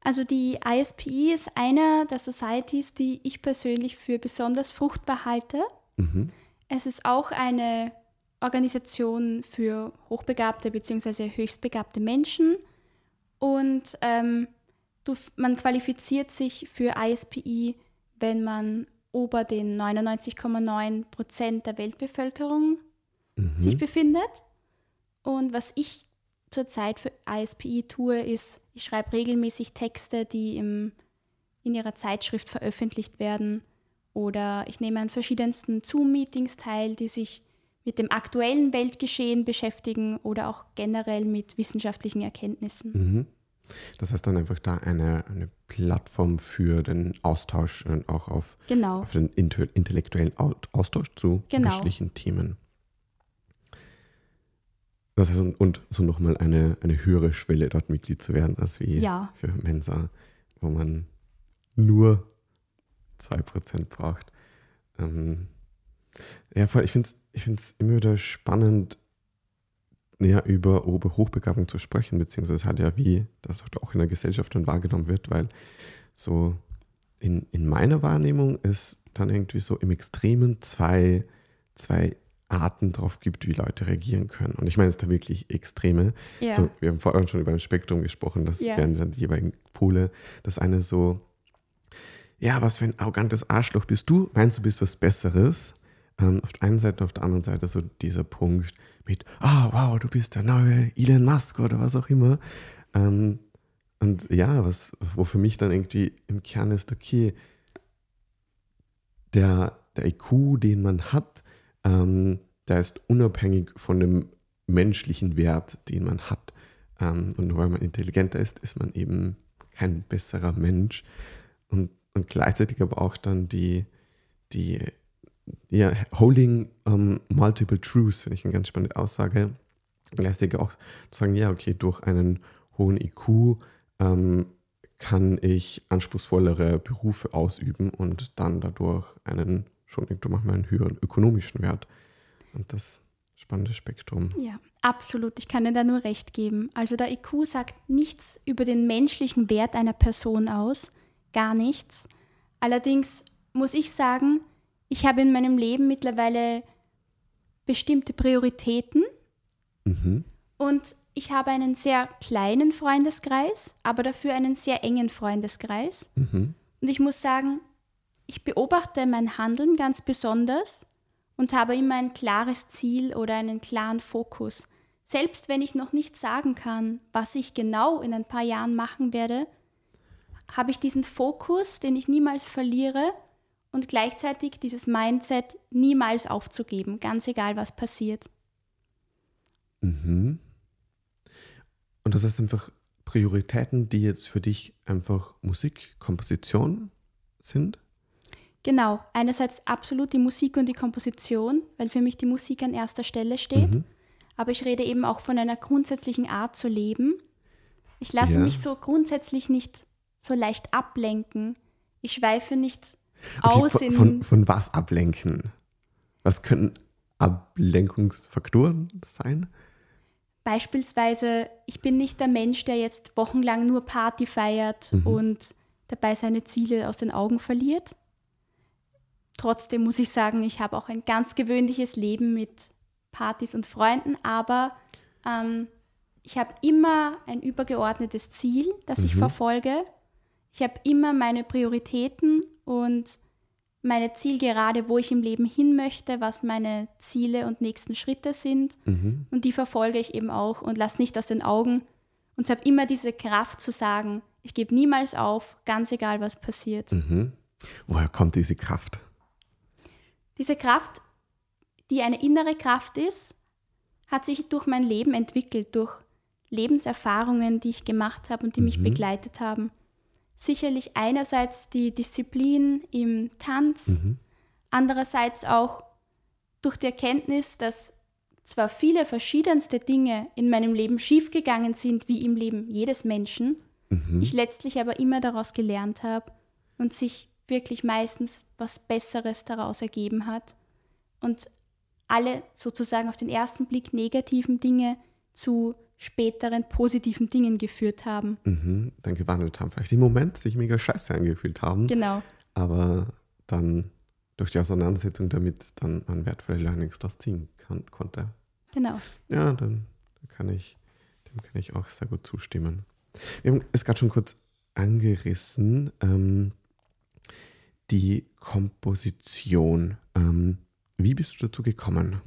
Also die ISPI ist eine der Societies, die ich persönlich für besonders fruchtbar halte. Mhm. Es ist auch eine Organisation für hochbegabte bzw. höchstbegabte Menschen. Und ähm, du, man qualifiziert sich für ISPI, wenn man ober den 99,9 Prozent der Weltbevölkerung mhm. sich befindet. Und was ich zurzeit für ISPI tue, ist, ich schreibe regelmäßig Texte, die im, in ihrer Zeitschrift veröffentlicht werden. Oder ich nehme an verschiedensten Zoom-Meetings teil, die sich mit dem aktuellen Weltgeschehen beschäftigen oder auch generell mit wissenschaftlichen Erkenntnissen. Mhm. Das heißt dann einfach da eine, eine Plattform für den Austausch und auch auf, genau. auf den intellektuellen Austausch zu genau. unterschiedlichen Themen. Das heißt, und so nochmal eine, eine höhere Schwelle, dort Mitglied zu werden, als wie ja. für Mensa, wo man nur 2% braucht. Ähm, ja, voll, ich finde es ich finde es immer wieder spannend, näher über Hochbegabung zu sprechen, beziehungsweise halt ja, wie das auch in der Gesellschaft dann wahrgenommen wird, weil so in, in meiner Wahrnehmung es dann irgendwie so im Extremen zwei, zwei Arten drauf gibt, wie Leute reagieren können. Und ich meine es da wirklich Extreme. Ja. So, wir haben vorhin schon über ein Spektrum gesprochen, das ja. wären dann die jeweiligen Pole. Das eine so, ja, was für ein arrogantes Arschloch bist du? Meinst du, bist was Besseres? ähm, auf der einen Seite und auf der anderen Seite so dieser Punkt mit, ah, oh, wow, du bist der neue Elon Musk oder was auch immer. Ähm, und ja, was, wo für mich dann irgendwie im Kern ist, okay, der, der IQ, den man hat, ähm, der ist unabhängig von dem menschlichen Wert, den man hat. Ähm, und nur weil man intelligenter ist, ist man eben kein besserer Mensch. Und, und gleichzeitig aber auch dann die, die ja, holding um, multiple truths, finde ich eine ganz spannende Aussage. Gleichzeitig auch zu sagen, ja, okay, durch einen hohen IQ ähm, kann ich anspruchsvollere Berufe ausüben und dann dadurch einen schon manchmal einen höheren ökonomischen Wert. Und das spannende Spektrum. Ja, absolut. Ich kann dir da nur recht geben. Also der IQ sagt nichts über den menschlichen Wert einer Person aus, gar nichts. Allerdings muss ich sagen, ich habe in meinem Leben mittlerweile bestimmte Prioritäten mhm. und ich habe einen sehr kleinen Freundeskreis, aber dafür einen sehr engen Freundeskreis. Mhm. Und ich muss sagen, ich beobachte mein Handeln ganz besonders und habe immer ein klares Ziel oder einen klaren Fokus. Selbst wenn ich noch nicht sagen kann, was ich genau in ein paar Jahren machen werde, habe ich diesen Fokus, den ich niemals verliere und gleichzeitig dieses Mindset niemals aufzugeben, ganz egal was passiert. Mhm. Und das heißt einfach Prioritäten, die jetzt für dich einfach Musik, Komposition sind? Genau, einerseits absolut die Musik und die Komposition, weil für mich die Musik an erster Stelle steht. Mhm. Aber ich rede eben auch von einer grundsätzlichen Art zu leben. Ich lasse ja. mich so grundsätzlich nicht so leicht ablenken. Ich schweife nicht okay, aus von, in. Von, von was ablenken? Was können Ablenkungsfaktoren sein? Beispielsweise, ich bin nicht der Mensch, der jetzt wochenlang nur Party feiert mhm. und dabei seine Ziele aus den Augen verliert. Trotzdem muss ich sagen, ich habe auch ein ganz gewöhnliches Leben mit Partys und Freunden, aber ähm, ich habe immer ein übergeordnetes Ziel, das mhm. ich verfolge. Ich habe immer meine Prioritäten und meine Zielgerade, wo ich im Leben hin möchte, was meine Ziele und nächsten Schritte sind. Mhm. Und die verfolge ich eben auch und lasse nicht aus den Augen. Und habe immer diese Kraft zu sagen, ich gebe niemals auf, ganz egal, was passiert. Mhm. Woher kommt diese Kraft? Diese Kraft, die eine innere Kraft ist, hat sich durch mein Leben entwickelt, durch Lebenserfahrungen, die ich gemacht habe und die mhm. mich begleitet haben sicherlich einerseits die Disziplin im Tanz, mhm. andererseits auch durch die Erkenntnis, dass zwar viele verschiedenste Dinge in meinem Leben schiefgegangen sind, wie im Leben jedes Menschen, mhm. ich letztlich aber immer daraus gelernt habe und sich wirklich meistens was Besseres daraus ergeben hat und alle sozusagen auf den ersten Blick negativen Dinge zu späteren positiven Dingen geführt haben. Mhm, dann gewandelt haben. Vielleicht im Moment sich mega scheiße angefühlt haben. Genau. Aber dann durch die Auseinandersetzung damit dann man wertvolle Learnings daraus ziehen kann, konnte. Genau. Ja, dann kann ich, dem kann ich auch sehr gut zustimmen. Wir haben es gerade schon kurz angerissen, ähm, die Komposition. Ähm, wie bist du dazu gekommen?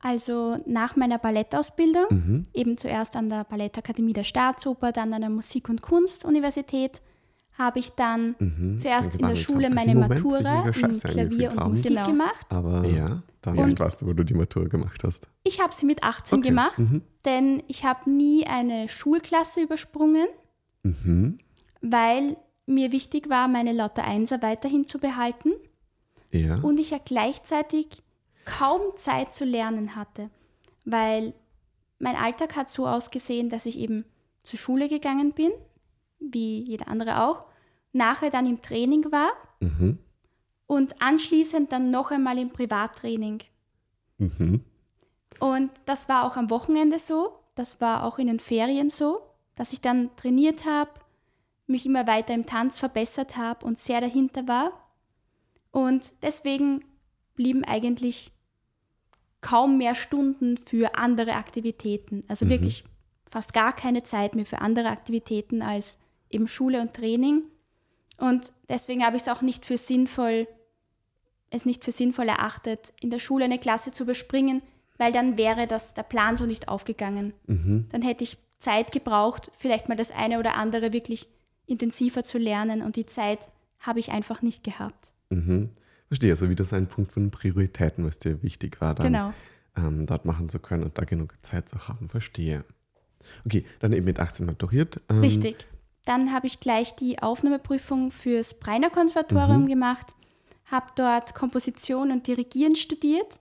Also nach meiner Ballettausbildung, mhm. eben zuerst an der Ballettakademie der Staatsoper, dann an der Musik- und Kunstuniversität, habe ich dann mhm. zuerst in der Schule meine Matura in Klavier und Musik genau. gemacht. Aber ja, dann und weißt du, wo du die Matura gemacht hast. Ich habe sie mit 18 okay. gemacht, mhm. denn ich habe nie eine Schulklasse übersprungen, mhm. weil mir wichtig war, meine Lauter Einser weiterhin zu behalten. Ja. Und ich ja gleichzeitig kaum Zeit zu lernen hatte, weil mein Alltag hat so ausgesehen, dass ich eben zur Schule gegangen bin, wie jeder andere auch, nachher dann im Training war mhm. und anschließend dann noch einmal im Privattraining. Mhm. Und das war auch am Wochenende so, das war auch in den Ferien so, dass ich dann trainiert habe, mich immer weiter im Tanz verbessert habe und sehr dahinter war. Und deswegen blieben eigentlich kaum mehr Stunden für andere Aktivitäten. Also mhm. wirklich fast gar keine Zeit mehr für andere Aktivitäten als eben Schule und Training. Und deswegen habe ich es auch nicht für sinnvoll, es nicht für sinnvoll erachtet, in der Schule eine Klasse zu überspringen, weil dann wäre das der Plan so nicht aufgegangen. Mhm. Dann hätte ich Zeit gebraucht, vielleicht mal das eine oder andere wirklich intensiver zu lernen und die Zeit habe ich einfach nicht gehabt. Mhm. Verstehe, also wieder so ein Punkt von Prioritäten, was dir wichtig war, dann genau. ähm, dort machen zu können und da genug Zeit zu haben. Verstehe. Okay, dann eben mit 18 maturiert. Ähm, Richtig. Dann habe ich gleich die Aufnahmeprüfung fürs Breiner Konservatorium Mhm. gemacht, habe dort Komposition und Dirigieren studiert.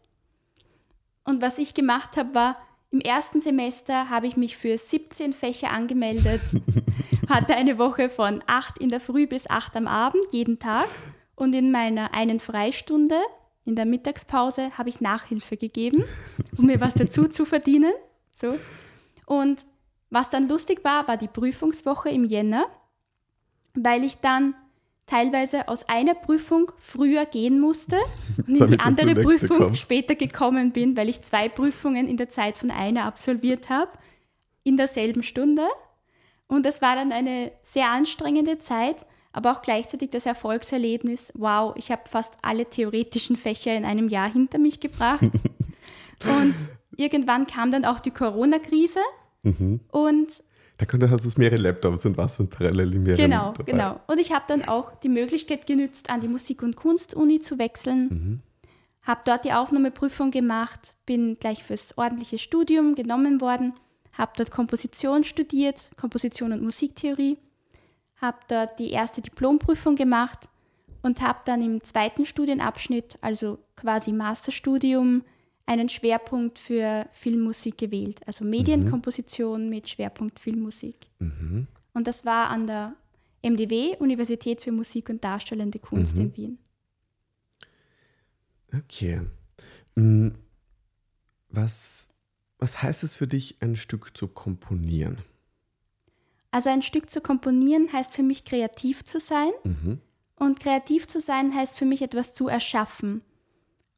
Und was ich gemacht habe, war, im ersten Semester habe ich mich für 17 Fächer angemeldet, (laughs) hatte eine Woche von 8 in der Früh bis 8 am Abend, jeden Tag. Und in meiner einen Freistunde, in der Mittagspause, habe ich Nachhilfe gegeben, um mir was dazu zu verdienen. So. Und was dann lustig war, war die Prüfungswoche im Jänner, weil ich dann teilweise aus einer Prüfung früher gehen musste (laughs) und in die andere Prüfung kommst. später gekommen bin, weil ich zwei Prüfungen in der Zeit von einer absolviert habe, in derselben Stunde. Und das war dann eine sehr anstrengende Zeit, aber auch gleichzeitig das Erfolgserlebnis, wow, ich habe fast alle theoretischen Fächer in einem Jahr hinter mich gebracht. (laughs) und irgendwann kam dann auch die Corona-Krise Mhm. und Da konnte, hast du mehrere Laptops und was und parallel in mehreren Genau, dabei. genau. Und ich habe dann auch die Möglichkeit genützt, an die Musik- und Kunstuni zu wechseln. Mhm. Habe dort die Aufnahmeprüfung gemacht, bin gleich fürs ordentliche Studium genommen worden, habe dort Komposition studiert, Komposition und Musiktheorie, habe dort die erste Diplomprüfung gemacht und habe dann im zweiten Studienabschnitt, also quasi Masterstudium, einen Schwerpunkt für Filmmusik gewählt, also Medienkomposition mit Schwerpunkt Filmmusik. Mhm. Und das war an der MDW, Universität für Musik und Darstellende Kunst Mhm. in Wien. Okay. Mm, Was, was heißt es für dich, ein Stück zu komponieren? Also ein Stück zu komponieren heißt für mich kreativ zu sein. Mhm. Und kreativ zu sein heißt für mich etwas zu erschaffen.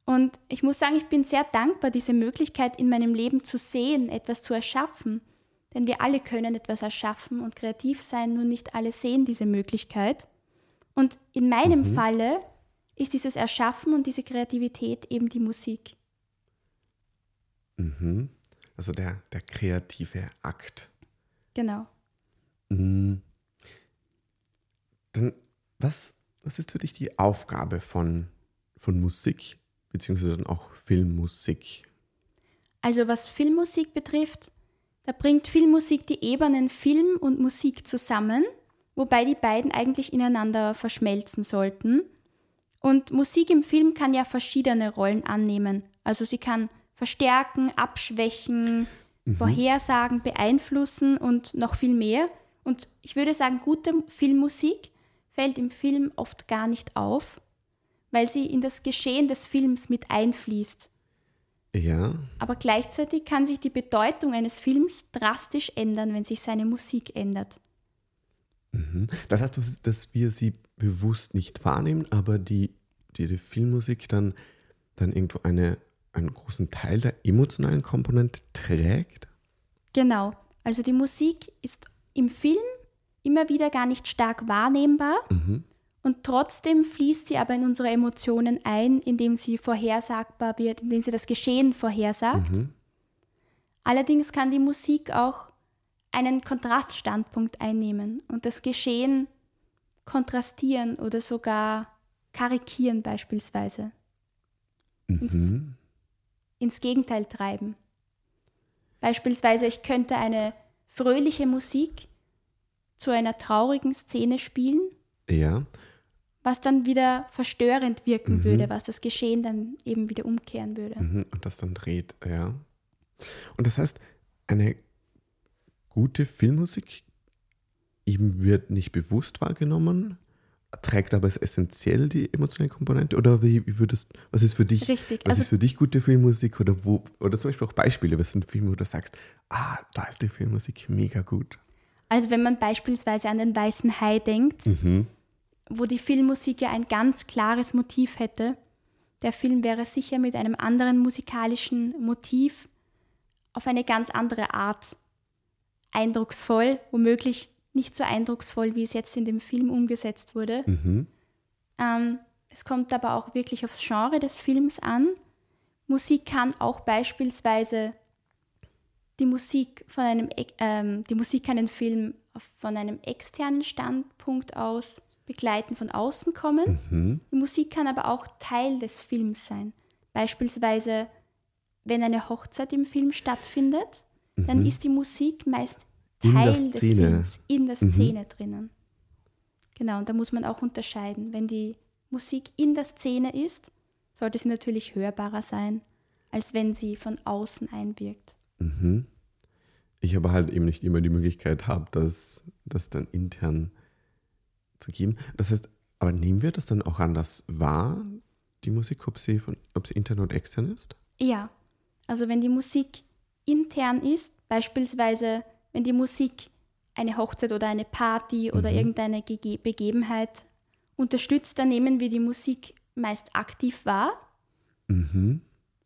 Und ich muss sagen, ich bin sehr dankbar, diese Möglichkeit in meinem Leben zu sehen, etwas zu erschaffen. Denn wir alle können etwas erschaffen und kreativ sein, nur nicht alle sehen diese Möglichkeit. Und in meinem Falle ist dieses Erschaffen und diese Kreativität eben die Musik. Mhm. Also der, der kreative Akt. Genau. Mm. Dann, was, was ist für dich die Aufgabe von, von Musik, beziehungsweise dann auch Filmmusik? Also was Filmmusik betrifft, da bringt Filmmusik die Ebenen Film und Musik zusammen, wobei die beiden eigentlich ineinander verschmelzen sollten. Und Musik im Film kann ja verschiedene Rollen annehmen. Also sie kann verstärken, abschwächen, vorhersagen, beeinflussen und noch viel mehr. Und ich würde sagen, gute Filmmusik fällt im Film oft gar nicht auf, weil sie in das Geschehen des Films mit einfließt. Ja, Aber gleichzeitig kann sich die Bedeutung eines Films drastisch ändern, wenn sich seine Musik ändert. Mhm. Das heißt, dass- wir sie bewusst nicht wahrnehmen, aber die, die, die Filmmusik dann, dann irgendwo eine, einen großen Teil der emotionalen Komponente trägt? Genau. Also die Musik ist im Film immer wieder gar nicht stark wahrnehmbar Mhm. Und trotzdem fließt sie aber in unsere Emotionen ein, indem sie vorhersagbar wird, indem sie das Geschehen vorhersagt. Mhm. Allerdings kann die Musik auch einen Kontraststandpunkt einnehmen und das Geschehen kontrastieren oder sogar karikieren beispielsweise. Mhm. ins Gegenteil treiben. Beispielsweise, ich könnte eine fröhliche Musik zu einer traurigen Szene spielen, Ja, was dann wieder verstörend wirken Mhm. würde, was das Geschehen dann eben wieder umkehren würde. mhm. und das dann dreht, ja. Und das heißt, eine gute Filmmusik eben wird nicht bewusst wahrgenommen, trägt aber essentiell die emotionale Komponente oder wie, wie würdest, was ist für dich Richtig. Was Also ist für dich gute Filmmusik oder wo, oder zum Beispiel auch Beispiele, was sind Filme, wo du sagst, ah, da ist die Filmmusik mega gut. Also wenn man beispielsweise an den Weißen Hai denkt, Mhm. Wo die Filmmusik ja ein ganz klares Motiv hätte, der Film wäre sicher mit einem anderen musikalischen Motiv auf eine ganz andere Art eindrucksvoll, womöglich nicht so eindrucksvoll, wie es jetzt in dem Film umgesetzt wurde. Mhm. Ähm, es kommt aber auch wirklich aufs Genre des Films an. Musik kann auch beispielsweise die Musik von einem, ähm, die Musik kann den Film von einem externen Standpunkt aus begleiten, von außen kommen. Mhm. Die Musik kann aber auch Teil des Films sein. Beispielsweise, wenn eine Hochzeit im Film stattfindet, dann ist die Musik meist Teil des. Films, in der Mhm. Szene drinnen. Genau, und da muss man auch unterscheiden. Wenn die Musik in der Szene ist, sollte sie natürlich hörbarer sein, als wenn sie von außen einwirkt. Mhm. Ich aber halt eben nicht immer die Möglichkeit habe, das, das dann intern zu geben. Das heißt, aber nehmen wir das dann auch anders wahr, die Musik, ob sie, von, ob sie intern oder extern ist? Ja, also wenn die Musik intern ist, beispielsweise wenn die Musik eine Hochzeit oder eine Party oder Mhm. irgendeine Gege Begebenheit unterstützt, dann nehmen wir die Musik meist aktiv wahr Mhm.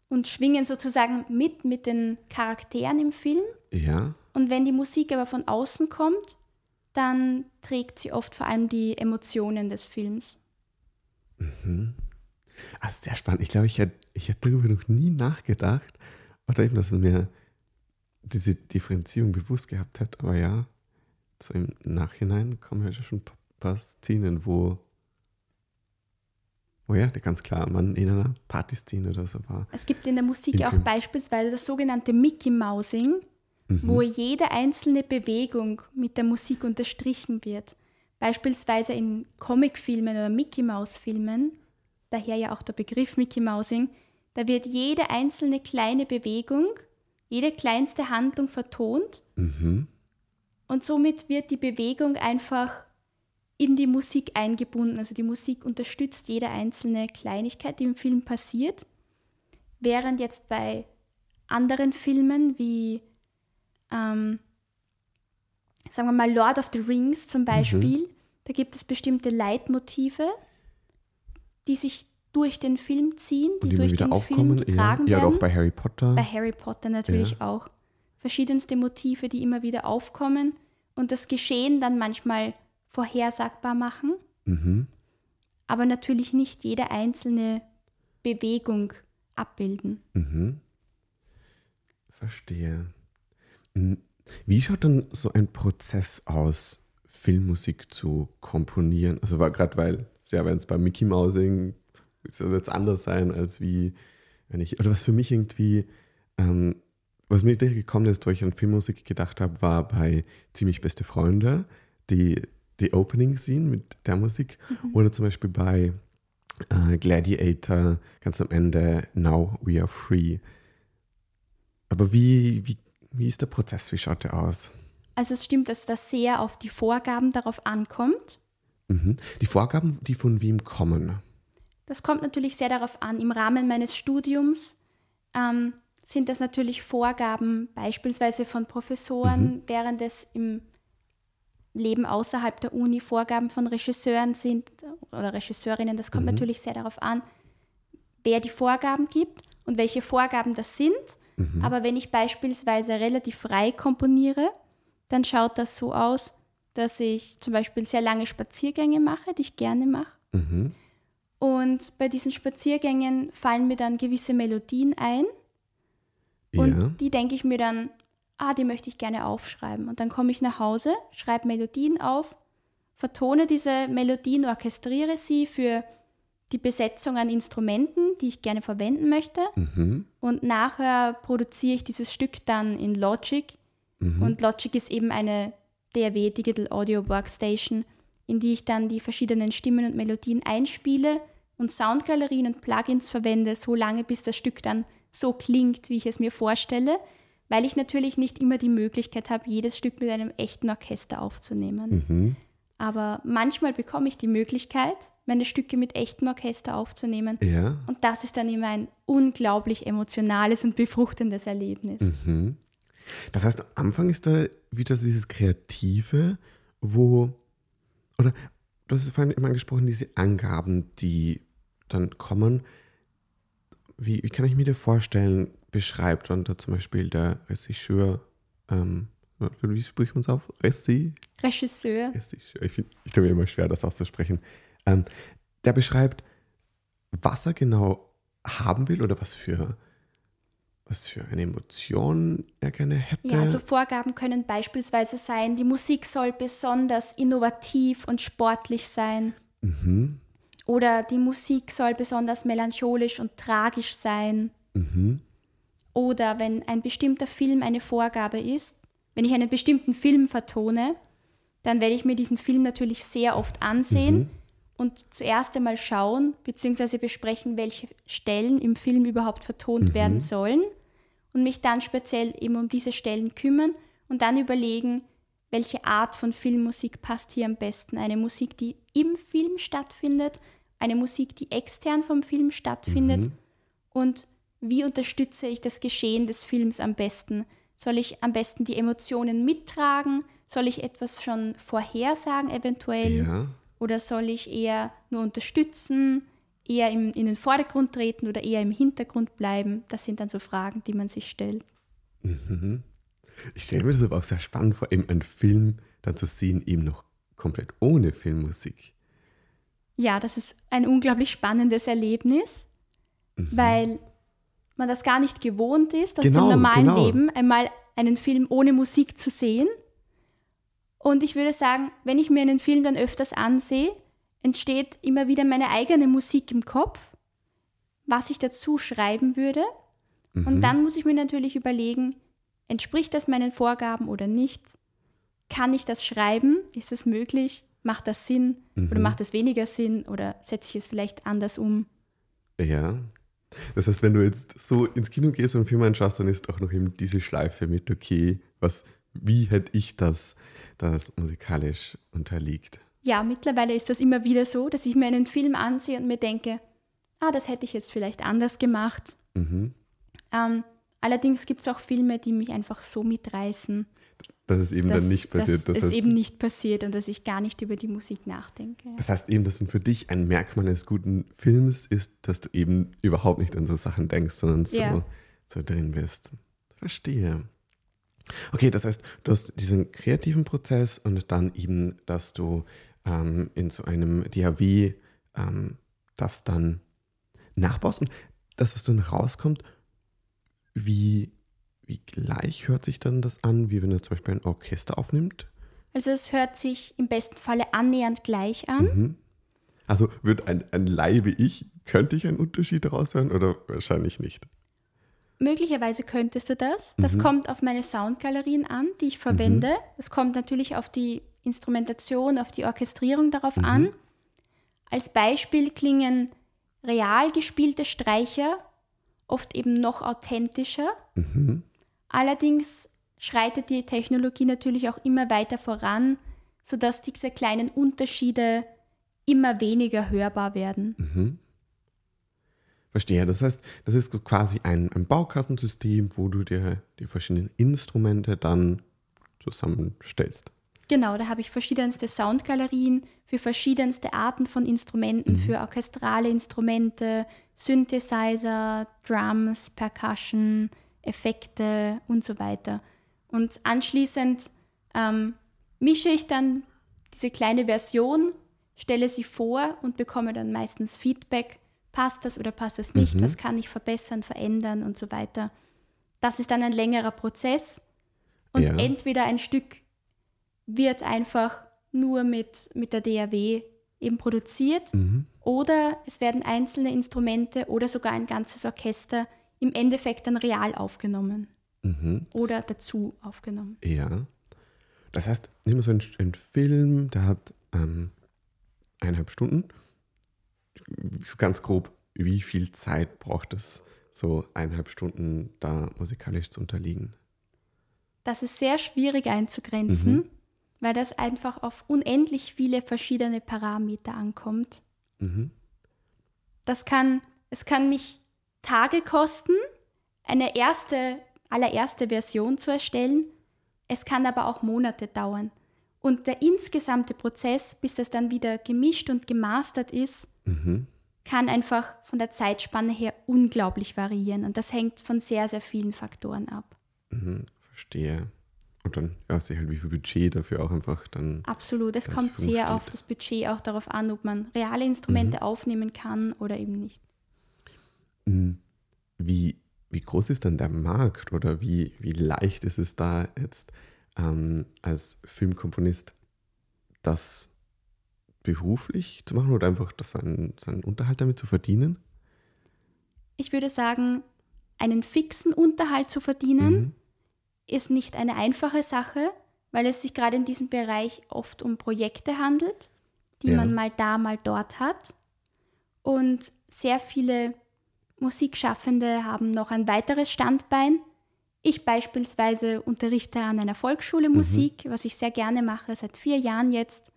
und schwingen sozusagen mit mit den Charakteren im Film. Ja. Und wenn die Musik aber von außen kommt, dann trägt sie oft vor allem die Emotionen des Films. Ah, sehr spannend. Ich glaube, ich hätte ich darüber noch nie nachgedacht. Oder eben, dass man mir diese Differenzierung bewusst gehabt hat. Aber ja, so im Nachhinein kommen ja schon ein paar- paar Szenen, wo, wo ja, ganz klar man in einer Partyszene oder so war. Es gibt in der Musik Im auch Film. beispielsweise das sogenannte Mickey Mousing, wo jede einzelne Bewegung mit der Musik unterstrichen wird. Beispielsweise in Comicfilmen oder Mickey Mouse Filmen, daher ja auch der Begriff Mickey Mousing, da wird jede einzelne kleine Bewegung, jede kleinste Handlung vertont Mhm. und somit wird die Bewegung einfach in die Musik eingebunden. Also die Musik unterstützt jede einzelne Kleinigkeit, die im Film passiert. Während jetzt bei anderen Filmen wie, ähm, sagen wir mal, Lord of the Rings zum Beispiel, da gibt es bestimmte Leitmotive, die sich durch den Film ziehen, die, die durch wieder den aufkommen. Film Ja, getragen ja werden. oder auch bei Harry Potter. Bei Harry Potter natürlich auch. Verschiedenste Motive, die immer wieder aufkommen und das Geschehen dann manchmal vorhersagbar machen, Mhm. aber natürlich nicht jede einzelne Bewegung abbilden. Mhm. Verstehe. Mhm. Wie schaut dann so ein Prozess aus, Filmmusik zu komponieren? Also war gerade weil, ja, wenn es bei Mickey Mousing wird es anders sein, als wie, wenn ich, oder was für mich irgendwie, ähm, was mir direkt gekommen ist, wo ich an Filmmusik gedacht habe, war bei Ziemlich Beste Freunde, die, die Opening-Scene mit der Musik. Oder zum Beispiel bei äh, Gladiator, ganz am Ende, Now We Are Free. Aber wie, wie, wie ist der Prozess? Wie schaut der aus? Also es stimmt, dass das sehr auf die Vorgaben darauf ankommt. Mhm. Die Vorgaben, die von wem kommen? Das kommt natürlich sehr darauf an. Im Rahmen meines Studiums ähm, sind das natürlich Vorgaben beispielsweise von Professoren, während es im Leben außerhalb der Uni Vorgaben von Regisseuren sind oder Regisseurinnen. Das kommt natürlich sehr darauf an, wer die Vorgaben gibt und welche Vorgaben das sind. Aber wenn ich beispielsweise relativ frei komponiere, dann schaut das so aus, dass ich zum Beispiel sehr lange Spaziergänge mache, die ich gerne mache. Mhm. Und bei diesen Spaziergängen fallen mir dann gewisse Melodien ein. Und ja. die denke ich mir dann, ah, die möchte ich gerne aufschreiben. Und dann komme ich nach Hause, schreibe Melodien auf, vertone diese Melodien, orchestriere sie für die Besetzung an Instrumenten, die ich gerne verwenden möchte. Mhm. Und nachher produziere ich dieses Stück dann in Logic. Und Logic ist eben eine DAW Digital Audio Workstation, in die ich dann die verschiedenen Stimmen und Melodien einspiele und Soundgalerien und Plugins verwende, so lange bis das Stück dann so klingt, wie ich es mir vorstelle, weil ich natürlich nicht immer die Möglichkeit habe, jedes Stück mit einem echten Orchester aufzunehmen. Mhm. Aber manchmal bekomme ich die Möglichkeit, meine Stücke mit echtem Orchester aufzunehmen. Ja. Und das ist dann immer ein unglaublich emotionales und befruchtendes Erlebnis. Mhm. Das heißt, am Anfang ist da wieder so dieses Kreative, wo, oder du hast es vorhin immer angesprochen, diese Angaben, die dann kommen. Wie, wie kann ich mir das vorstellen, beschreibt dann da zum Beispiel der Regisseur, ähm, wie spricht man es auf? Resi? Regisseur. Regisseur. Ich, find- ich tue mir immer schwer, das auszusprechen. Ähm, der beschreibt, was er genau haben will oder was für, was für eine Emotion er gerne hätte. Ja, also Vorgaben können beispielsweise sein, die Musik soll besonders innovativ und sportlich sein. Mhm. Oder die Musik soll besonders melancholisch und tragisch sein. Mhm. Oder wenn ein bestimmter Film eine Vorgabe ist, wenn ich einen bestimmten Film vertone, dann werde ich mir diesen Film natürlich sehr oft ansehen mhm. und zuerst einmal schauen bzw. besprechen, welche Stellen im Film überhaupt vertont mhm. werden sollen und mich dann speziell eben um diese Stellen kümmern und dann überlegen, welche Art von Filmmusik passt hier am besten. Eine Musik, die im Film stattfindet, eine Musik, die extern vom Film stattfindet mhm. und wie unterstütze ich das Geschehen des Films am besten? Soll ich am besten die Emotionen mittragen? Soll ich etwas schon vorhersagen eventuell? Ja. Oder soll ich eher nur unterstützen, eher im, in den Vordergrund treten oder eher im Hintergrund bleiben? Das sind dann so Fragen, die man sich stellt. Mhm. Ich stelle mir das aber auch sehr spannend vor, eben einen Film dann zu sehen, eben noch komplett ohne Filmmusik. Ja, das ist ein unglaublich spannendes Erlebnis, mhm. weil man das gar nicht gewohnt ist, aus genau, dem normalen genau. Leben einmal einen Film ohne Musik zu sehen. Und ich würde sagen, wenn ich mir einen Film dann öfters ansehe, entsteht immer wieder meine eigene Musik im Kopf, was ich dazu schreiben würde. Mhm. Und dann muss ich mir natürlich überlegen, entspricht das meinen Vorgaben oder nicht? Kann ich das schreiben? Ist es möglich? Macht das Sinn? Mhm. Oder macht es weniger Sinn? Oder setze ich es vielleicht anders um? Ja, das heißt, wenn du jetzt so ins Kino gehst und einen Film anschaust, dann ist auch noch eben diese Schleife mit, okay, was, wie hätte ich das, das musikalisch unterliegt? Ja, mittlerweile ist das immer wieder so, dass ich mir einen Film ansehe und mir denke, ah, das hätte ich jetzt vielleicht anders gemacht. Mhm. Ähm, allerdings gibt es auch Filme, die mich einfach so mitreißen, dass es eben dass, dann nicht passiert. Dass das heißt, es eben nicht passiert und dass ich gar nicht über die Musik nachdenke. Das heißt eben, dass für dich ein Merkmal eines guten Films ist, dass du eben überhaupt nicht an so Sachen denkst, sondern so, ja. so drin bist. Verstehe. Okay, das heißt, du hast diesen kreativen Prozess und dann eben, dass du ähm, in so einem DAW ähm, das dann nachbaust und das, was dann rauskommt, wie wie gleich hört sich dann das an, wie wenn er zum Beispiel ein Orchester aufnimmt? Also es hört sich im besten Falle annähernd gleich an. Mhm. Also wird ein, ein wie ich, könnte ich einen Unterschied daraus hören oder wahrscheinlich nicht? Möglicherweise könntest du das. Das mhm. kommt auf meine Soundgalerien an, die ich verwende. Mhm. Das kommt natürlich auf die Instrumentation, auf die Orchestrierung darauf mhm. an. Als Beispiel klingen real gespielte Streicher oft eben noch authentischer. Mhm. Allerdings schreitet die Technologie natürlich auch immer weiter voran, sodass diese kleinen Unterschiede immer weniger hörbar werden. Mhm. Verstehe. Das heißt, das ist quasi ein, ein Baukastensystem, wo du dir die verschiedenen Instrumente dann zusammenstellst. Genau, da habe ich verschiedenste Soundgalerien für verschiedenste Arten von Instrumenten, mhm. für orchestrale Instrumente, Synthesizer, Drums, Percussion, Effekte und so weiter. Und anschließend ähm, mische ich dann diese kleine Version, stelle sie vor und bekomme dann meistens Feedback. Passt das oder passt das nicht? Mhm. Was kann ich verbessern, verändern und so weiter. Das ist dann ein längerer Prozess. Und ja. entweder ein Stück wird einfach nur mit, mit der DAW eben produziert mhm. oder es werden einzelne Instrumente oder sogar ein ganzes Orchester im Endeffekt dann real aufgenommen mhm. oder dazu aufgenommen. Ja. Das heißt, nehmen wir so einen, einen Film, der hat ähm, eineinhalb Stunden. So ganz grob, wie viel Zeit braucht es, so eineinhalb Stunden da musikalisch zu unterliegen? Das ist sehr schwierig einzugrenzen, mhm. weil das einfach auf unendlich viele verschiedene Parameter ankommt. Mhm. Das kann, es kann mich Tage kosten, eine erste, allererste Version zu erstellen. Es kann aber auch Monate dauern. Und der insgesamte Prozess, bis das dann wieder gemischt und gemastert ist, mhm. kann einfach von der Zeitspanne her unglaublich variieren. Und das hängt von sehr, sehr vielen Faktoren ab. Mhm, verstehe. Und dann ja, sehe halt, wie viel Budget dafür auch einfach dann. Absolut, es kommt sehr steht. auf das Budget auch darauf an, ob man reale Instrumente mhm. aufnehmen kann oder eben nicht. Mhm. Wie, wie groß ist denn der Markt oder wie, wie leicht ist es da jetzt ähm, als Filmkomponist das beruflich zu machen oder einfach das seinen, seinen Unterhalt damit zu verdienen? Ich würde sagen, einen fixen Unterhalt zu verdienen, mhm. ist nicht eine einfache Sache, weil es sich gerade in diesem Bereich oft um Projekte handelt, die ja. man mal da, mal dort hat. Und sehr viele Musikschaffende haben noch ein weiteres Standbein. Ich beispielsweise unterrichte an einer Volksschule mhm. Musik, was ich sehr gerne mache, seit vier Jahren jetzt.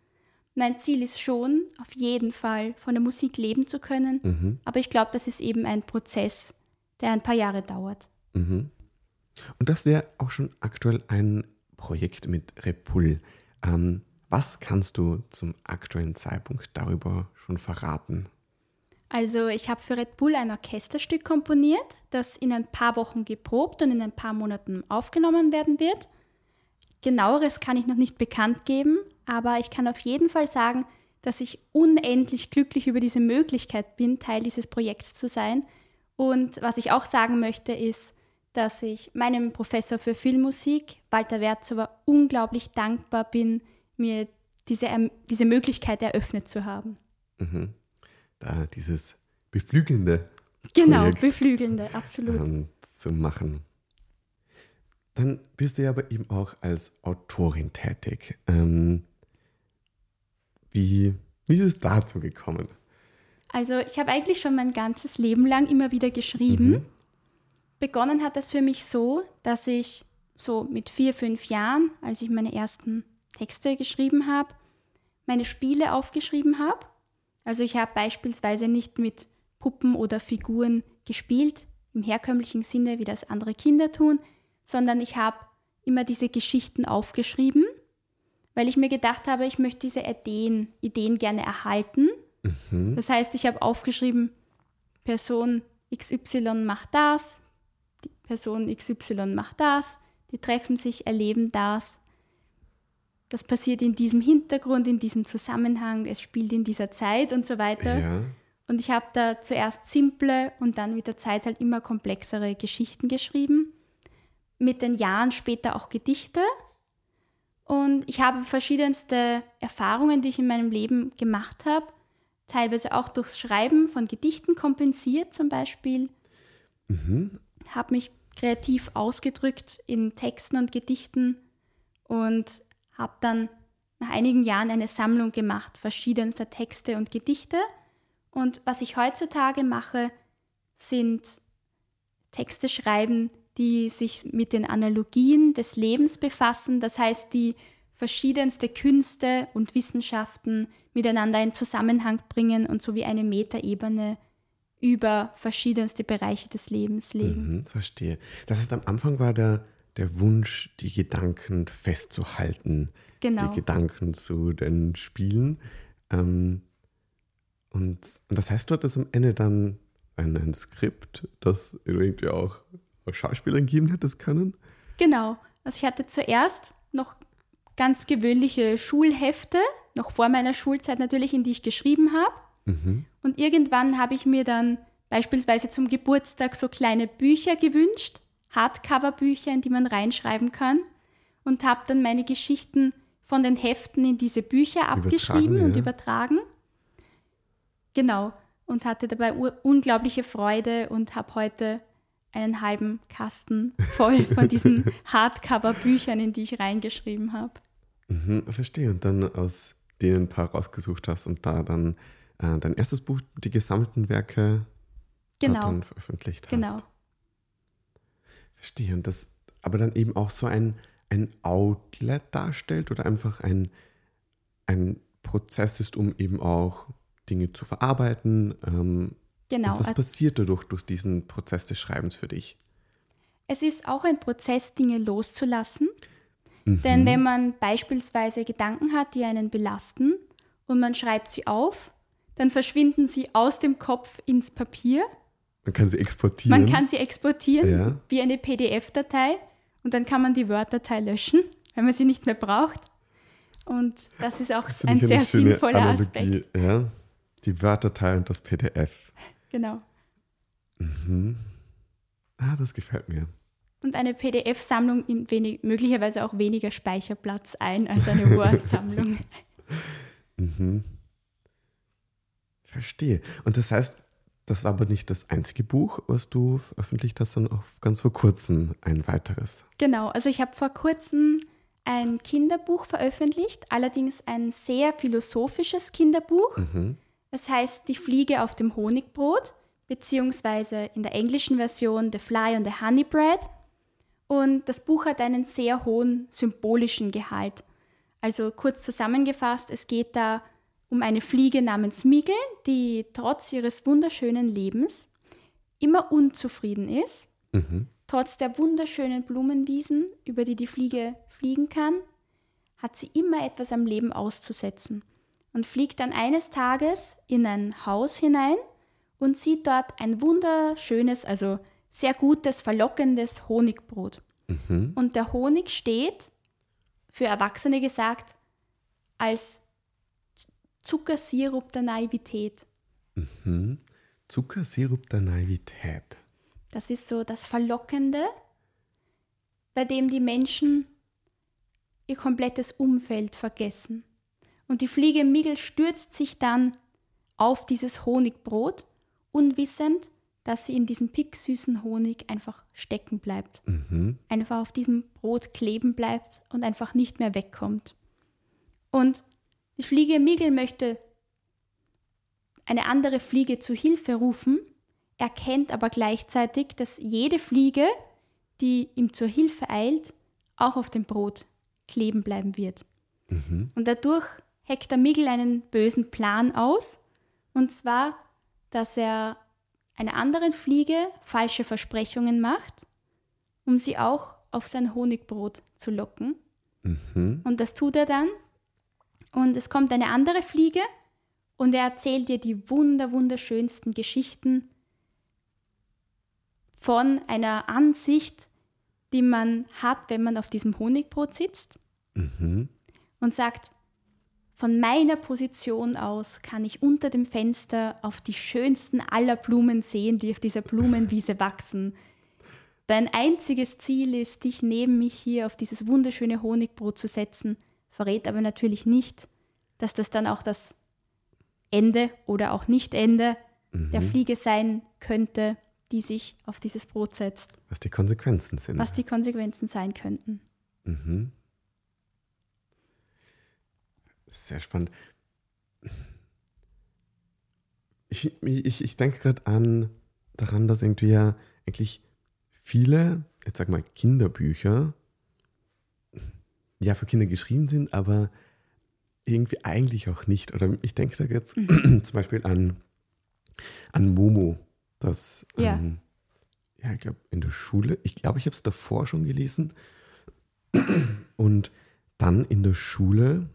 Mein Ziel ist schon, auf jeden Fall von der Musik leben zu können. Mhm. Aber ich glaube, das ist eben ein Prozess, der ein paar Jahre dauert. Mhm. Und das wäre auch schon aktuell ein Projekt mit Repul. Ähm, was kannst du zum aktuellen Zeitpunkt darüber schon verraten? Also ich habe für Red Bull ein Orchesterstück komponiert, das in ein paar Wochen geprobt und in ein paar Monaten aufgenommen werden wird. Genaueres kann ich noch nicht bekannt geben, aber ich kann auf jeden Fall sagen, dass ich unendlich glücklich über diese Möglichkeit bin, Teil dieses Projekts zu sein. Und was ich auch sagen möchte, ist, dass ich meinem Professor für Filmmusik, Walter Werzower, unglaublich dankbar bin, mir diese, ähm, diese Möglichkeit eröffnet zu haben. Mhm. Da dieses beflügelnde. Genau, Projekt, beflügelnde, absolut. Ähm, zu machen. Dann bist du ja aber eben auch als Autorin tätig. Ähm, wie, wie ist es dazu gekommen? Also ich habe eigentlich schon mein ganzes Leben lang immer wieder geschrieben. Mhm. Begonnen hat das für mich so, dass ich so mit vier, fünf Jahren, als ich meine ersten Texte geschrieben habe, meine Spiele aufgeschrieben habe. Also ich habe beispielsweise nicht mit Puppen oder Figuren gespielt, im herkömmlichen Sinne, wie das andere Kinder tun, sondern ich habe immer diese Geschichten aufgeschrieben, weil ich mir gedacht habe, ich möchte diese Ideen, Ideen gerne erhalten Mhm. Das heißt, ich habe aufgeschrieben, Person XY macht das, die Person XY macht das, die treffen sich, erleben das. Das passiert in diesem Hintergrund, in diesem Zusammenhang, es spielt in dieser Zeit und so weiter. Ja. Und ich habe da zuerst simple und dann mit der Zeit halt immer komplexere Geschichten geschrieben. Mit den Jahren später auch Gedichte. Und ich habe verschiedenste Erfahrungen, die ich in meinem Leben gemacht habe, teilweise auch durchs Schreiben von Gedichten kompensiert zum Beispiel. Mhm. Habe mich kreativ ausgedrückt in Texten und Gedichten und habe dann nach einigen Jahren eine Sammlung gemacht verschiedenster Texte und Gedichte. Und was ich heutzutage mache, sind Texte schreiben, die sich mit den Analogien des Lebens befassen, das heißt, die verschiedenste Künste und Wissenschaften miteinander in Zusammenhang bringen und so wie eine Metaebene über verschiedenste Bereiche des Lebens legen. Mhm, verstehe. Das heißt, am Anfang war der, der Wunsch, die Gedanken festzuhalten, genau. die Gedanken zu den Spielen. Ähm, und, und, das heißt, du hattest am Ende dann ein, ein Skript, das irgendwie auch, auch Schauspielern geben hättest können? Genau. Also ich hatte zuerst noch ganz gewöhnliche Schulhefte, noch vor meiner Schulzeit natürlich, in die ich geschrieben habe. Mhm. Und irgendwann habe ich mir dann beispielsweise zum Geburtstag so kleine Bücher gewünscht, Hardcover-Bücher, in die man reinschreiben kann. Und habe dann meine Geschichten von den Heften in diese Bücher abgeschrieben und ja. übertragen. Genau. Und hatte dabei unglaubliche Freude und habe heute einen halben Kasten voll von diesen (laughs) Hardcover-Büchern, in die ich reingeschrieben habe. Mhm, verstehe. Und dann aus denen ein paar rausgesucht hast und da dann äh, dein erstes Buch, die gesammelten Werke, genau. dann veröffentlicht hast. Genau. Verstehe. Und das aber dann eben auch so ein, ein Outlet darstellt oder einfach ein, ein Prozess ist, um eben auch Dinge zu verarbeiten. Ähm, genau. Und was also, passiert dadurch durch diesen Prozess des Schreibens für dich? Es ist auch ein Prozess, Dinge loszulassen. Mhm. Denn wenn man beispielsweise Gedanken hat, die einen belasten und man schreibt sie auf, dann verschwinden sie aus dem Kopf ins Papier. Man kann sie exportieren. Man kann sie exportieren ja. wie eine PDF-Datei und dann kann man die Word-Datei löschen, wenn man sie nicht mehr braucht. Und das ist auch das ein sehr sinnvoller Analogie, Aspekt. Ja? Die Word-Datei und das PDF. Genau. Mhm. Ah, das gefällt mir und eine PDF-Sammlung nimmt wenig, möglicherweise auch weniger Speicherplatz ein als eine Word-Sammlung. (laughs) mhm. Verstehe. Und das heißt, das war aber nicht das einzige Buch, was du veröffentlicht hast, sondern auch ganz vor kurzem ein weiteres. Genau, also ich habe vor kurzem ein Kinderbuch veröffentlicht, allerdings ein sehr philosophisches Kinderbuch. Mhm. Es heißt Die Fliege auf dem Honigbrot, beziehungsweise in der englischen Version The Fly on the Honey Bread. Und das Buch hat einen sehr hohen symbolischen Gehalt. Also kurz zusammengefasst, es geht da um eine Fliege namens Migel, die trotz ihres wunderschönen Lebens immer unzufrieden ist. Mhm. Trotz der wunderschönen Blumenwiesen, über die die Fliege fliegen kann, hat sie immer etwas am Leben auszusetzen und fliegt dann eines Tages in ein Haus hinein und sieht dort ein wunderschönes, also sehr gutes, verlockendes Honigbrot. Mhm. Und der Honig steht, für Erwachsene gesagt, als Zuckersirup der Naivität. Mhm. Zuckersirup der Naivität. Das ist so das Verlockende, bei dem die Menschen ihr komplettes Umfeld vergessen. Und die Fliege Migel stürzt sich dann auf dieses Honigbrot, unwissend, dass sie in diesem picksüßen Honig einfach stecken bleibt. Mhm. Einfach auf diesem Brot kleben bleibt und einfach nicht mehr wegkommt. Und die Fliege Migel möchte eine andere Fliege zu Hilfe rufen, erkennt aber gleichzeitig, dass jede Fliege, die ihm zur Hilfe eilt, auch auf dem Brot kleben bleiben wird. Mhm. Und dadurch heckt der Migel einen bösen Plan aus, und zwar, dass er einer anderen Fliege falsche Versprechungen macht, um sie auch auf sein Honigbrot zu locken. Mhm. Und das tut er dann. Und es kommt eine andere Fliege und er erzählt ihr die wunder, wunderschönsten Geschichten von einer Ansicht, die man hat, wenn man auf diesem Honigbrot sitzt. Mhm. Und sagt, von meiner Position aus kann ich unter dem Fenster auf die schönsten aller Blumen sehen, die auf dieser Blumenwiese (laughs) wachsen. Dein einziges Ziel ist, dich neben mich hier auf dieses wunderschöne Honigbrot zu setzen, verrät aber natürlich nicht, dass das dann auch das Ende oder auch Nicht-Ende mhm. der Fliege sein könnte, die sich auf dieses Brot setzt. Was die Konsequenzen sind. Was die Konsequenzen sein könnten. Mhm. Sehr spannend. Ich, ich, ich denke gerade an daran, dass irgendwie ja eigentlich viele, jetzt sag mal, Kinderbücher ja für Kinder geschrieben sind, aber irgendwie eigentlich auch nicht. Oder ich denke da jetzt mhm. (clears throat) zum Beispiel an, an Momo, das ja, ähm, ja ich glaube in der Schule, ich glaube, ich habe es davor schon gelesen (clears throat) und dann in der Schule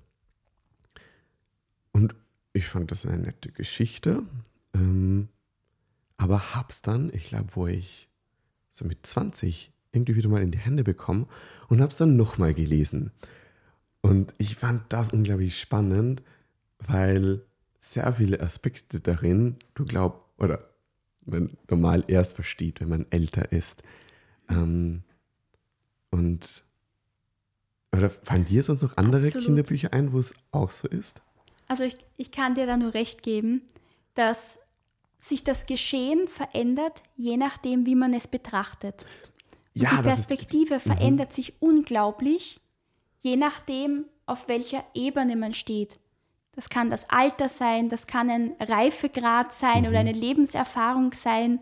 und ich fand das eine nette Geschichte. Ähm, aber hab's dann, ich glaube, wo ich so mit 20 irgendwie wieder mal in die Hände bekommen und hab's dann nochmal gelesen. Und ich fand das unglaublich spannend, weil sehr viele Aspekte darin, du glaubst, oder man normal erst versteht, wenn man älter ist. Ähm, und oder fallen dir sonst noch andere Absolut. Kinderbücher ein, wo es auch so ist? Also ich, ich kann dir da nur recht geben, dass sich das Geschehen verändert, je nachdem, wie man es betrachtet. Ja, die Perspektive ist, mhm. verändert sich unglaublich, je nachdem, auf welcher Ebene man steht. Das kann das Alter sein, das kann ein Reifegrad sein mhm. oder eine Lebenserfahrung sein.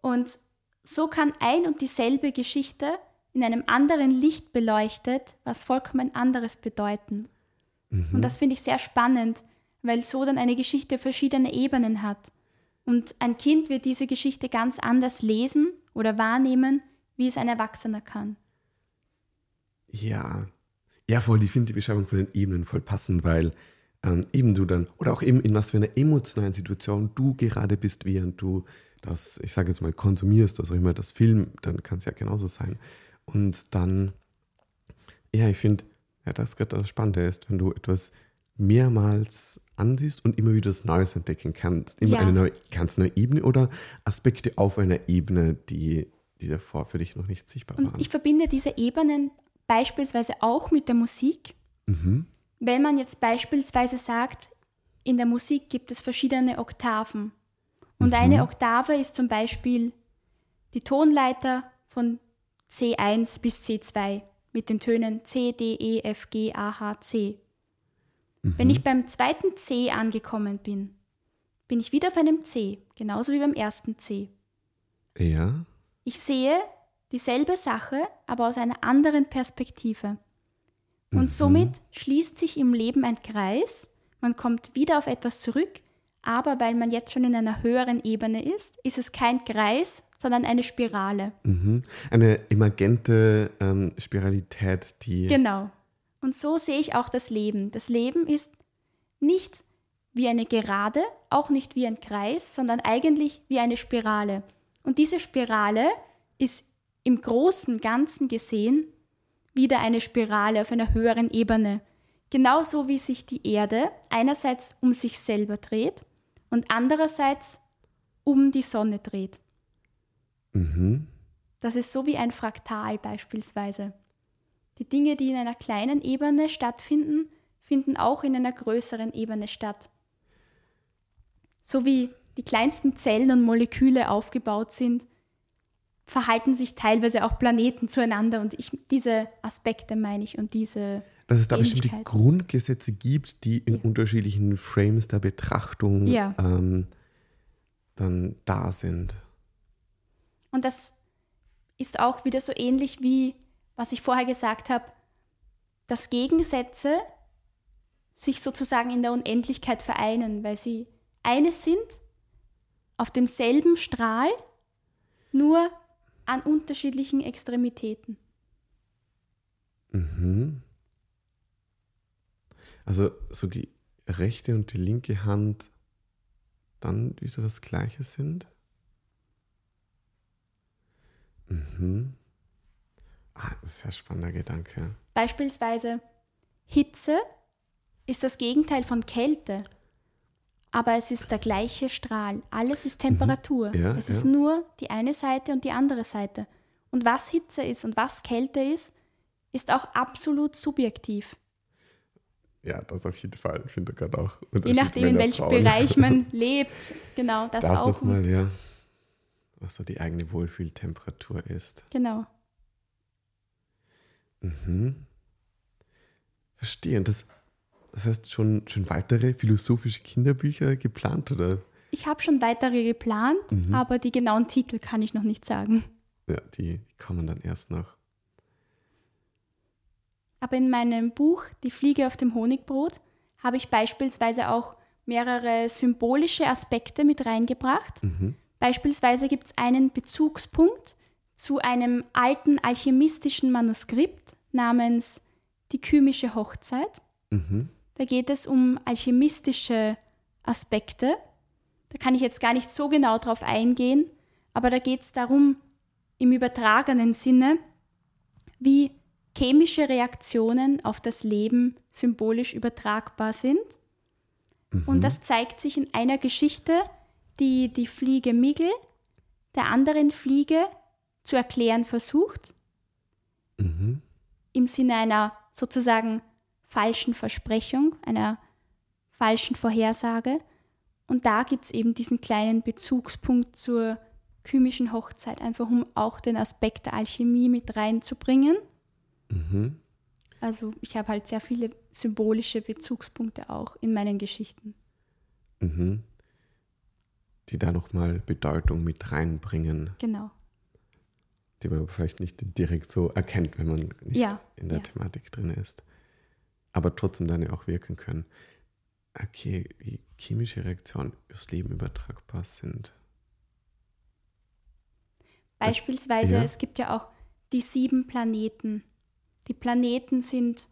Und so kann ein und dieselbe Geschichte in einem anderen Licht beleuchtet, was vollkommen anderes bedeuten. Mhm. Und das finde ich sehr spannend, weil so dann eine Geschichte verschiedene Ebenen hat. Und ein Kind wird diese Geschichte ganz anders lesen oder wahrnehmen, wie es ein Erwachsener kann. Ja, ja, voll, ich finde die Beschreibung von den Ebenen voll passend, weil ähm, eben du dann, oder auch eben in was für einer emotionalen Situation du gerade bist, während du das, ich sage jetzt mal, konsumierst, auch immer das Film, dann kann es ja genauso sein. Und dann, ja, ich finde, ja, das gerade das Spannende ist, wenn du etwas mehrmals ansiehst und immer wieder das Neues entdecken kannst. Immer ja. eine neue, ganz neue Ebene oder Aspekte auf einer Ebene, die, die davor für dich noch nicht sichtbar und waren. Ich verbinde diese Ebenen beispielsweise auch mit der Musik. Mhm. Wenn man jetzt beispielsweise sagt, in der Musik gibt es verschiedene Oktaven Und Mhm. eine Oktave ist zum Beispiel die Tonleiter von C1 bis C2 mit den Tönen C, D, E, F, G, A, H, C. Wenn ich beim zweiten C angekommen bin, bin ich wieder auf einem C, genauso wie beim ersten C. Ja. Ich sehe dieselbe Sache, aber aus einer anderen Perspektive. Und somit schließt sich im Leben ein Kreis, man kommt wieder auf etwas zurück, aber weil man jetzt schon in einer höheren Ebene ist, ist es kein Kreis, sondern eine Spirale. Mhm. Eine emergente ähm, Spiralität, die. Genau. Und so sehe ich auch das Leben. Das Leben ist nicht wie eine Gerade, auch nicht wie ein Kreis, sondern eigentlich wie eine Spirale. Und diese Spirale ist im großen Ganzen gesehen wieder eine Spirale auf einer höheren Ebene. Genauso wie sich die Erde einerseits um sich selber dreht und andererseits um die Sonne dreht. Mhm. Das ist so wie ein Fraktal beispielsweise. Die Dinge, die in einer kleinen Ebene stattfinden, finden auch in einer größeren Ebene statt. So wie die kleinsten Zellen und Moleküle aufgebaut sind, verhalten sich teilweise auch Planeten zueinander und ich, diese Aspekte meine ich und diese Dass es da bestimmte. Grundgesetze gibt, die in Ja. unterschiedlichen Frames der Betrachtung Ja. ähm, dann da sind. Und das ist auch wieder so ähnlich wie, was ich vorher gesagt habe, dass Gegensätze sich sozusagen in der Unendlichkeit vereinen, weil sie eines sind, auf demselben Strahl, nur an unterschiedlichen Extremitäten. Mhm. Also so die rechte und die linke Hand dann wieder das gleiche sind. Mhm. Ah, das ist ja ein spannender Gedanke. Beispielsweise Hitze ist das Gegenteil von Kälte, aber es ist der gleiche Strahl. Alles ist Temperatur. Mhm. Ja, es ist ja. nur die eine Seite und die andere Seite. Und was Hitze ist und was Kälte ist, ist auch absolut subjektiv. Ja, das auf jeden Fall. Ich finde gerade auch. Je nachdem, in welchem. Bereich man (laughs) lebt. Genau, das, Das auch. nochmal, ja. Was so die eigene Wohlfühltemperatur ist. Genau. Mhm. Verstehe. Und das, das heißt schon, schon weitere philosophische Kinderbücher geplant, oder? Ich habe schon weitere geplant, Mhm. aber die genauen Titel kann ich noch nicht sagen. Ja, die, die kommen dann erst noch. Aber in meinem Buch Die Fliege auf dem Honigbrot habe ich beispielsweise auch mehrere symbolische Aspekte mit reingebracht. Mhm. Beispielsweise gibt es einen Bezugspunkt zu einem alten alchemistischen Manuskript namens Die kymische Hochzeit. Mhm. Da geht es um alchemistische Aspekte. Da kann ich jetzt gar nicht so genau drauf eingehen, aber da geht es darum, im übertragenen Sinne, wie chemische Reaktionen auf das Leben symbolisch übertragbar sind. Und das zeigt sich in einer Geschichte, die die Fliege Migel der anderen Fliege zu erklären versucht, Mhm. im Sinne einer sozusagen falschen Versprechung, einer falschen Vorhersage. Und da gibt es eben diesen kleinen Bezugspunkt zur chemischen Hochzeit, einfach um auch den Aspekt der Alchemie mit reinzubringen. Mhm. Also ich habe halt sehr viele symbolische Bezugspunkte auch in meinen Geschichten. Mhm. Die da nochmal Bedeutung mit reinbringen, Genau. die man aber vielleicht nicht direkt so erkennt, wenn man nicht Ja, in der ja. Thematik drin ist. Aber trotzdem dann ja auch wirken können. Okay, wie chemische Reaktionen aufs Leben übertragbar sind. Beispielsweise, Ja. es gibt ja auch die sieben Planeten. Die Planeten sind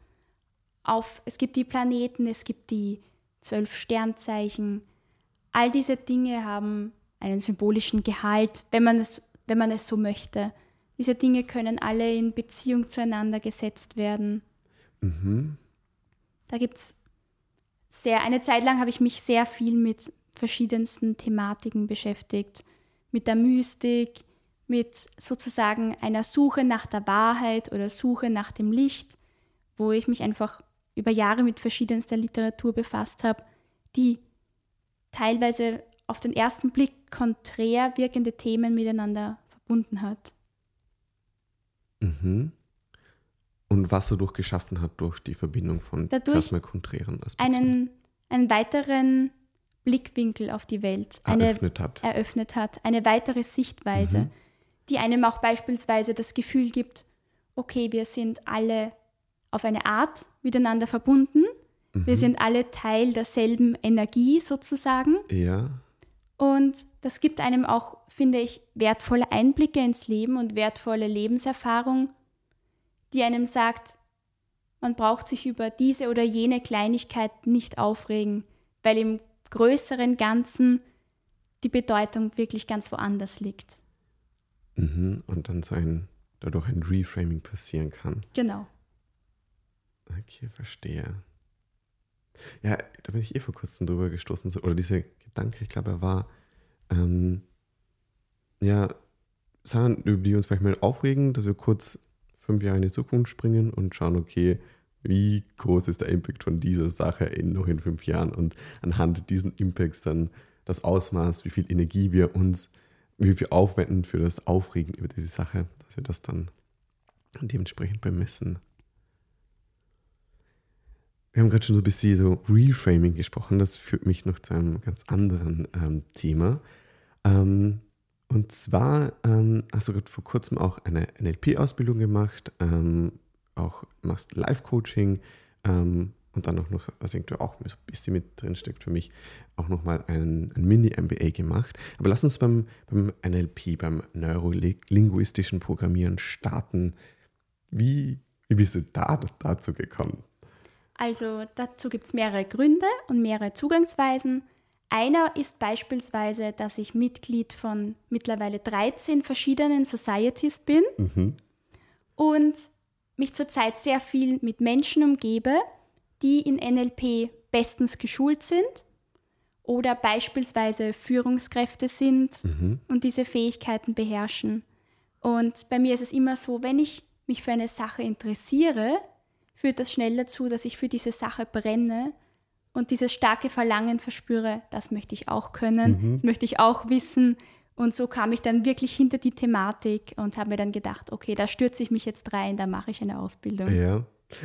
auf, es gibt die Planeten, es gibt die zwölf Sternzeichen. All diese Dinge haben einen symbolischen Gehalt, wenn man es, wenn man es so möchte. Diese Dinge können alle in Beziehung zueinander gesetzt werden. Mhm. Da gibt es sehr, eine Zeit lang habe ich mich sehr viel mit verschiedensten Thematiken beschäftigt. Mit der Mystik, mit sozusagen einer Suche nach der Wahrheit oder Suche nach dem Licht, wo ich mich einfach über Jahre mit verschiedenster Literatur befasst habe, die teilweise auf den ersten Blick konträr wirkende Themen miteinander verbunden hat. Mhm. Und was dadurch geschaffen hat durch die Verbindung von mal konträren Aspekten Einen, einen weiteren Blickwinkel auf die Welt eine, eröffnet hat. eröffnet hat, eine weitere Sichtweise, Mhm. die einem auch beispielsweise das Gefühl gibt, okay, wir sind alle auf eine Art miteinander verbunden, wir Mhm. sind alle Teil derselben Energie sozusagen Ja. und das gibt einem auch, finde ich, wertvolle Einblicke ins Leben und wertvolle Lebenserfahrung, die einem sagt, man braucht sich über diese oder jene Kleinigkeit nicht aufregen, weil im größeren Ganzen die Bedeutung wirklich ganz woanders liegt. Mhm. Und dann so ein, dadurch ein Reframing passieren kann. Genau. Okay, verstehe. Ja, da bin ich eh vor kurzem drüber gestoßen. Oder dieser Gedanke, ich glaube, er war, ähm, ja, Sachen, über die wir uns vielleicht mal aufregen, dass wir kurz fünf Jahre in die Zukunft springen und schauen, okay, wie groß ist der Impact von dieser Sache in noch in fünf Jahren und anhand diesen Impacts dann das Ausmaß, wie viel Energie wir uns, wie viel aufwenden für das Aufregen über diese Sache, dass wir das dann dementsprechend bemessen. Wir haben gerade schon so ein bisschen so Reframing gesprochen. Das führt mich noch zu einem ganz anderen ähm, Thema. Ähm, und zwar ähm, hast du gerade vor kurzem auch eine NLP-Ausbildung gemacht, ähm, auch machst Live-Coaching ähm, und dann auch noch, was irgendwie auch ein bisschen mit drin steckt für mich, auch nochmal ein, ein Mini-MBA gemacht. Aber lass uns beim, beim NLP, beim neurolinguistischen Programmieren starten. Wie, wie bist du da dazu gekommen? Also dazu gibt es mehrere Gründe und mehrere Zugangsweisen. Einer ist beispielsweise, dass ich Mitglied von mittlerweile 13 verschiedenen Societies bin Mhm. und mich zurzeit sehr viel mit Menschen umgebe, die in NLP bestens geschult sind oder beispielsweise Führungskräfte sind Mhm. und diese Fähigkeiten beherrschen. Und bei mir ist es immer so, wenn ich mich für eine Sache interessiere, führt das schnell dazu, dass ich für diese Sache brenne und dieses starke Verlangen verspüre, das möchte ich auch können, das möchte ich auch wissen. Und so kam ich dann wirklich hinter die Thematik und habe mir dann gedacht, okay, da stürze ich mich jetzt rein, da mache ich eine Ausbildung. Ja.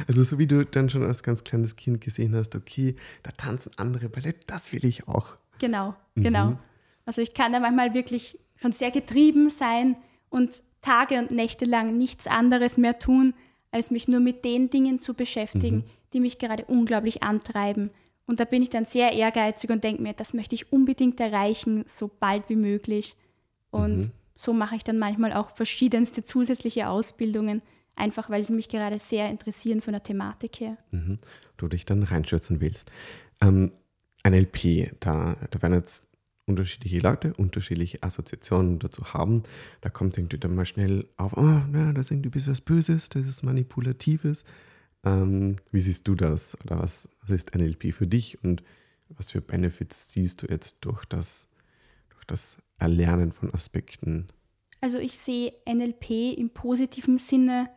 Also so wie du dann schon als ganz kleines Kind gesehen hast, okay, da tanzen andere Ballett, das will ich auch. Genau, genau. Also ich kann da manchmal wirklich schon sehr getrieben sein und Tage und Nächte lang nichts anderes mehr tun, als mich nur mit den Dingen zu beschäftigen, die mich gerade unglaublich antreiben. Und da bin ich dann sehr ehrgeizig und denke mir, das möchte ich unbedingt erreichen, so bald wie möglich. Und so mache ich dann manchmal auch verschiedenste zusätzliche Ausbildungen, einfach weil sie mich gerade sehr interessieren von der Thematik her. Mhm. Du dich dann reinstürzen willst. Ähm, NLP, da, da werden jetzt unterschiedliche Leute unterschiedliche Assoziationen dazu haben. Da kommt irgendwie dann mal schnell auf, oh, na, das ist irgendwie ein bisschen was Böses, das ist Manipulatives. Ähm, wie siehst du das? Oder was, was ist NLP für dich und was für Benefits siehst du jetzt durch das, durch das Erlernen von Aspekten? Also ich sehe NLP im positiven Sinne,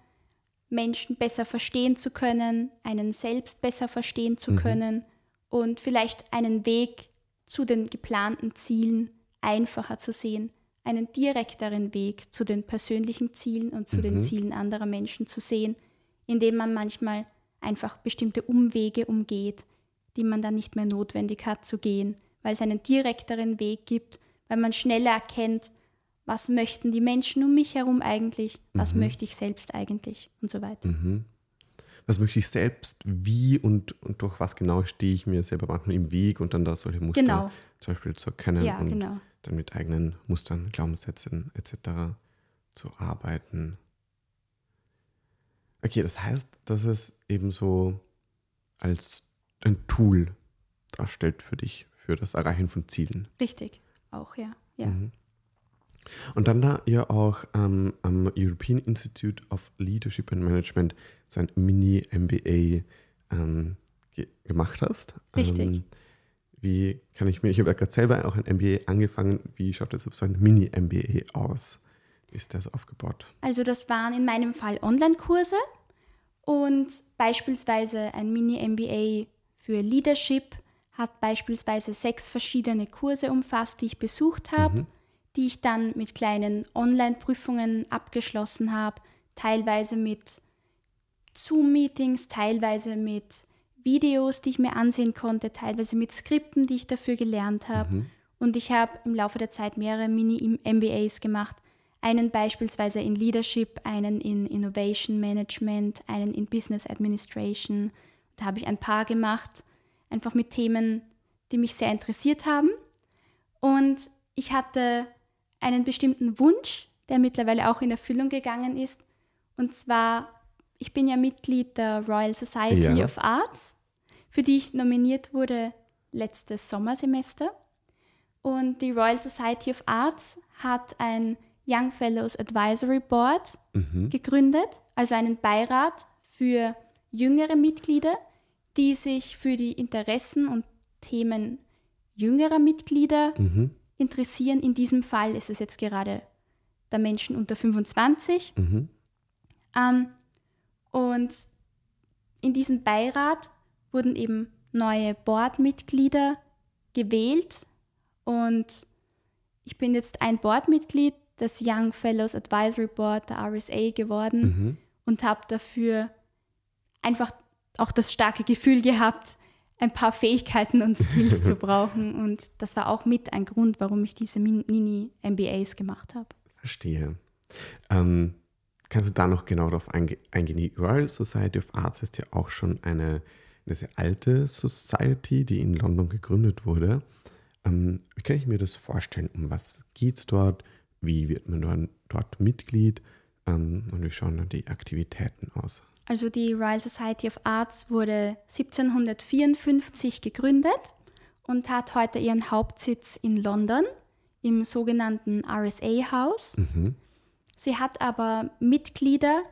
Menschen besser verstehen zu können, einen selbst besser verstehen zu können und vielleicht einen Weg zu den geplanten Zielen einfacher zu sehen, einen direkteren Weg zu den persönlichen Zielen und zu den Zielen anderer Menschen zu sehen, indem man manchmal einfach bestimmte Umwege umgeht, die man dann nicht mehr notwendig hat zu gehen, weil es einen direkteren Weg gibt, weil man schneller erkennt, was möchten die Menschen um mich herum eigentlich, was möchte ich selbst eigentlich und so weiter. Mhm. Was möchte ich selbst, wie und, und durch was genau stehe ich mir selber manchmal im Weg und dann da solche Muster Genau. zum Beispiel zu erkennen Ja, und genau. dann mit eigenen Mustern, Glaubenssätzen etc. zu arbeiten. Okay, das heißt, dass es eben so als ein Tool darstellt für dich, für das Erreichen von Zielen. Richtig, auch, ja. ja. Mhm. Und dann da ihr auch ähm, am European Institute of Leadership and Management so ein Mini-MBA ähm, ge gemacht hast. Richtig. Ähm, wie kann ich mir, ich habe ja gerade selber auch ein MBA angefangen, wie schaut jetzt so ein Mini-MBA aus? Ist das aufgebaut? Also das waren in meinem Fall Online-Kurse und beispielsweise ein Mini-MBA für Leadership hat beispielsweise sechs verschiedene Kurse umfasst, die ich besucht habe, mhm. die ich dann mit kleinen Online-Prüfungen abgeschlossen habe, teilweise mit Zoom-Meetings, teilweise mit Videos, die ich mir ansehen konnte, teilweise mit Skripten, die ich dafür gelernt habe. Mhm. Und ich habe im Laufe der Zeit mehrere Mini-MBAs gemacht. Einen beispielsweise in Leadership, einen in Innovation Management, einen in Business Administration. Da habe ich ein paar gemacht, einfach mit Themen, die mich sehr interessiert haben. Und ich hatte einen bestimmten Wunsch, der mittlerweile auch in Erfüllung gegangen ist. Und zwar, ich bin ja Mitglied der Royal Society ja. of Arts, für die ich nominiert wurde letztes Sommersemester. Und die Royal Society of Arts hat ein Young Fellows Advisory Board mhm. gegründet, also einen Beirat für jüngere Mitglieder, die sich für die Interessen und Themen jüngerer Mitglieder mhm. interessieren. In diesem Fall ist es jetzt gerade der Menschen unter 25. Mhm. Ähm, und in diesem Beirat wurden eben neue Boardmitglieder gewählt und ich bin jetzt ein Boardmitglied des Young Fellows Advisory Board der RSA geworden mhm. und habe dafür einfach auch das starke Gefühl gehabt, ein paar Fähigkeiten und Skills (laughs) zu brauchen. Und das war auch mit ein Grund, warum ich diese Mini-MBAs gemacht habe. Verstehe. Ähm, kannst du da noch genau darauf eingehen? Die Royal Society of Arts ist ja auch schon eine, eine sehr alte Society, die in London gegründet wurde. Ähm, wie kann ich mir das vorstellen? Um was geht es dort? Wie wird man dort, dort Mitglied? Ähm, und wie schauen dann die Aktivitäten aus? Also die Royal Society of Arts wurde 1754 gegründet und hat heute ihren Hauptsitz in London im sogenannten RSA House. Mhm. Sie hat aber Mitglieder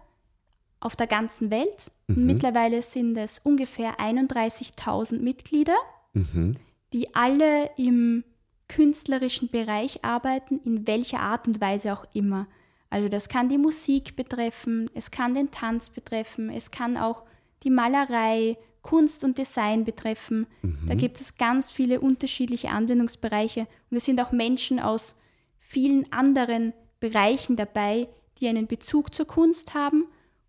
auf der ganzen Welt. Mhm. Mittlerweile sind es ungefähr 31.000 Mitglieder. Mhm die alle im künstlerischen Bereich arbeiten, in welcher Art und Weise auch immer. Also das kann die Musik betreffen, es kann den Tanz betreffen, es kann auch die Malerei, Kunst und Design betreffen. Mhm. Da gibt es ganz viele unterschiedliche Anwendungsbereiche und es sind auch Menschen aus vielen anderen Bereichen dabei, die einen Bezug zur Kunst haben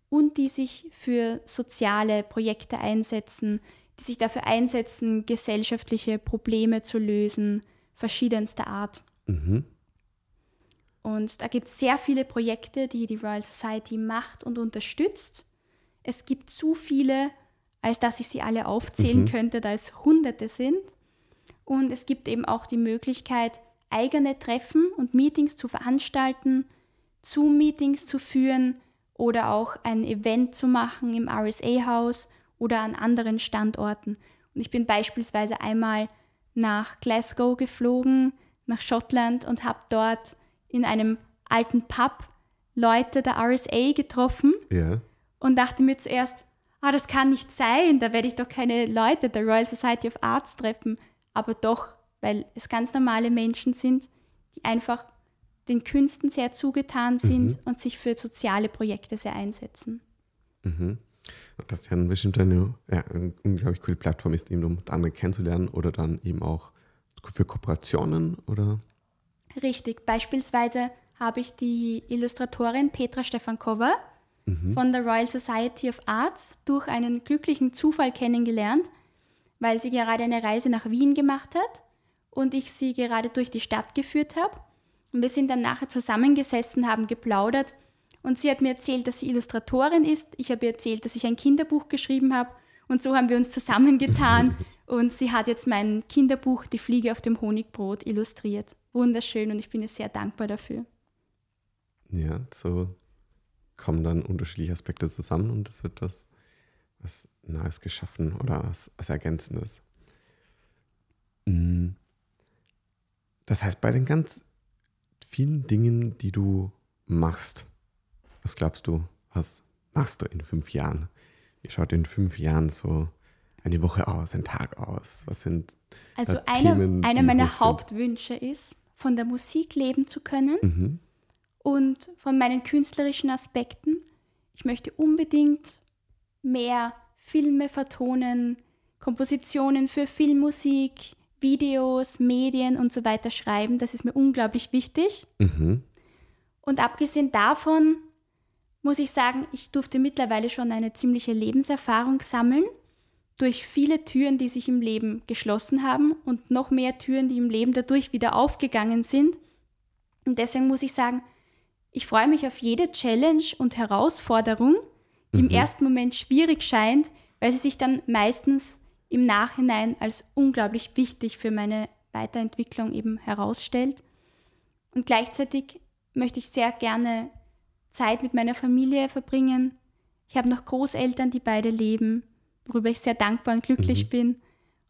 und die sich für soziale Projekte einsetzen, die sich dafür einsetzen, gesellschaftliche Probleme zu lösen, verschiedenster Art. Mhm. Und da gibt es sehr viele Projekte, die die Royal Society macht und unterstützt. Es gibt zu viele, als dass ich sie alle aufzählen mhm. könnte, da es Hunderte sind. Und es gibt eben auch die Möglichkeit, eigene Treffen und Meetings zu veranstalten, Zoom-Meetings zu führen oder auch ein Event zu machen im RSA-Haus oder an anderen Standorten. Und ich bin beispielsweise einmal nach Glasgow geflogen, nach Schottland und habe dort in einem alten Pub Leute der RSA getroffen ja. und dachte mir zuerst, ah, das kann nicht sein, da werde ich doch keine Leute der Royal Society of Arts treffen. Aber doch, weil es ganz normale Menschen sind, die einfach den Künsten sehr zugetan sind mhm. und sich für soziale Projekte sehr einsetzen. Mhm. Dass ja bestimmt eine, ja, eine unglaublich coole Plattform ist, eben um andere kennenzulernen oder dann eben auch für Kooperationen oder? Richtig. Beispielsweise habe ich die Illustratorin Petra Stefankova mhm. von der Royal Society of Arts durch einen glücklichen Zufall kennengelernt, weil sie gerade eine Reise nach Wien gemacht hat und ich sie gerade durch die Stadt geführt habe. Und wir sind dann nachher zusammengesessen, haben geplaudert und sie hat mir erzählt, dass sie Illustratorin ist. Ich habe ihr erzählt, dass ich ein Kinderbuch geschrieben habe. Und so haben wir uns zusammengetan. (laughs) und sie hat jetzt mein Kinderbuch Die Fliege auf dem Honigbrot illustriert. Wunderschön und ich bin ihr sehr dankbar dafür. Ja, so kommen dann unterschiedliche Aspekte zusammen und es wird was, was Neues geschaffen oder was, was Ergänzendes. Mm. Das heißt, bei den ganz vielen Dingen, die du machst, was glaubst du, was machst du in fünf Jahren? Wie schaut in fünf Jahren so eine Woche aus, ein Tag aus? Was sind Also einer eine meiner Hauptwünsche ist, von der Musik leben zu können mhm. und von meinen künstlerischen Aspekten. Ich möchte unbedingt mehr Filme vertonen, Kompositionen für Filmmusik, Videos, Medien und so weiter schreiben. Das ist mir unglaublich wichtig. Mhm. Und abgesehen davon muss ich sagen, ich durfte mittlerweile schon eine ziemliche Lebenserfahrung sammeln durch viele Türen, die sich im Leben geschlossen haben und noch mehr Türen, die im Leben dadurch wieder aufgegangen sind. Und deswegen muss ich sagen, ich freue mich auf jede Challenge und Herausforderung, die mhm. im ersten Moment schwierig scheint, weil sie sich dann meistens im Nachhinein als unglaublich wichtig für meine Weiterentwicklung eben herausstellt. Und gleichzeitig möchte ich sehr gerne Zeit mit meiner Familie verbringen. Ich habe noch Großeltern, die beide leben, worüber ich sehr dankbar und glücklich mhm. bin.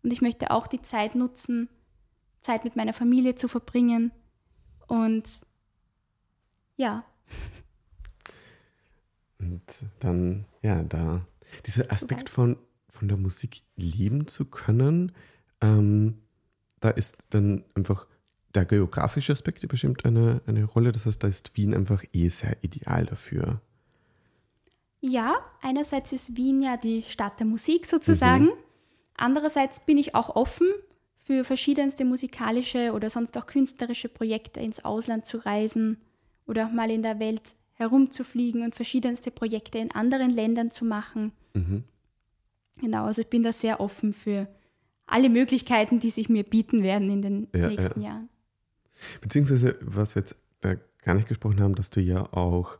Und ich möchte auch die Zeit nutzen, Zeit mit meiner Familie zu verbringen. Und ja. (laughs) Und dann, ja, da dieser Aspekt von, von der Musik leben zu können, ähm, da ist dann einfach der geografische Aspekt bestimmt eine, eine Rolle. Das heißt, da ist Wien einfach eh sehr ideal dafür. Ja, einerseits ist Wien ja die Stadt der Musik sozusagen. Mhm. Andererseits bin ich auch offen für verschiedenste musikalische oder sonst auch künstlerische Projekte ins Ausland zu reisen oder auch mal in der Welt herumzufliegen und verschiedenste Projekte in anderen Ländern zu machen. Mhm. Genau, also ich bin da sehr offen für alle Möglichkeiten, die sich mir bieten werden in den ja, nächsten ja. Jahren. Beziehungsweise, was wir jetzt da gar nicht gesprochen haben, dass du ja auch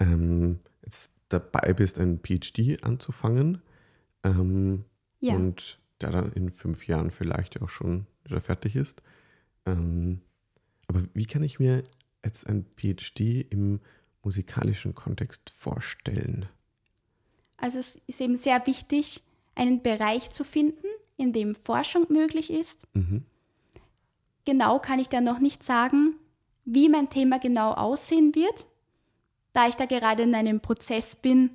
ähm, jetzt dabei bist, ein PhD anzufangen. Ähm, ja. Und der dann in fünf Jahren vielleicht auch schon wieder fertig ist. Ähm, aber wie kann ich mir jetzt ein PhD im musikalischen Kontext vorstellen? Also es ist eben sehr wichtig, einen Bereich zu finden, in dem Forschung möglich ist. Mhm. Genau kann ich da noch nicht sagen, wie mein Thema genau aussehen wird, da ich da gerade in einem Prozess bin,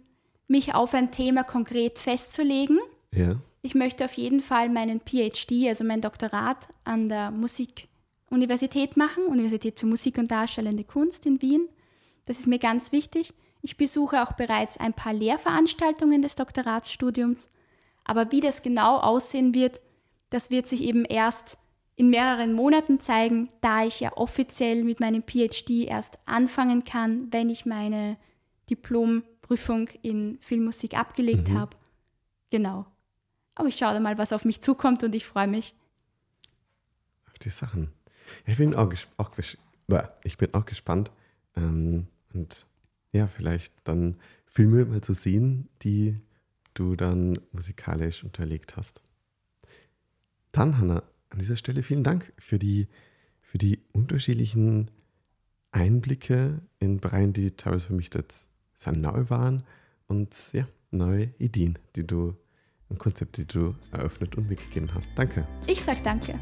mich auf ein Thema konkret festzulegen. Ja. Ich möchte auf jeden Fall meinen PhD, also mein Doktorat an der Musikuniversität machen, Universität für Musik und Darstellende Kunst in Wien. Das ist mir ganz wichtig. Ich besuche auch bereits ein paar Lehrveranstaltungen des Doktoratsstudiums. Aber wie das genau aussehen wird, das wird sich eben erst in mehreren Monaten zeigen, da ich ja offiziell mit meinem PhD erst anfangen kann, wenn ich meine Diplomprüfung in Filmmusik abgelegt mhm. habe. Genau. Aber ich schaue mal, was auf mich zukommt und ich freue mich. Auf die Sachen. Ich bin auch, auch, ich bin auch gespannt. Ähm, und ja, vielleicht dann Filme mal zu sehen, die du dann musikalisch unterlegt hast. Dann, Hanna, an dieser Stelle vielen Dank für die, für die unterschiedlichen Einblicke in Bereiche, die teilweise für mich jetzt sehr neu waren und ja, neue Ideen, die du und Konzepte, die du eröffnet und mitgegeben hast. Danke. Ich sag danke.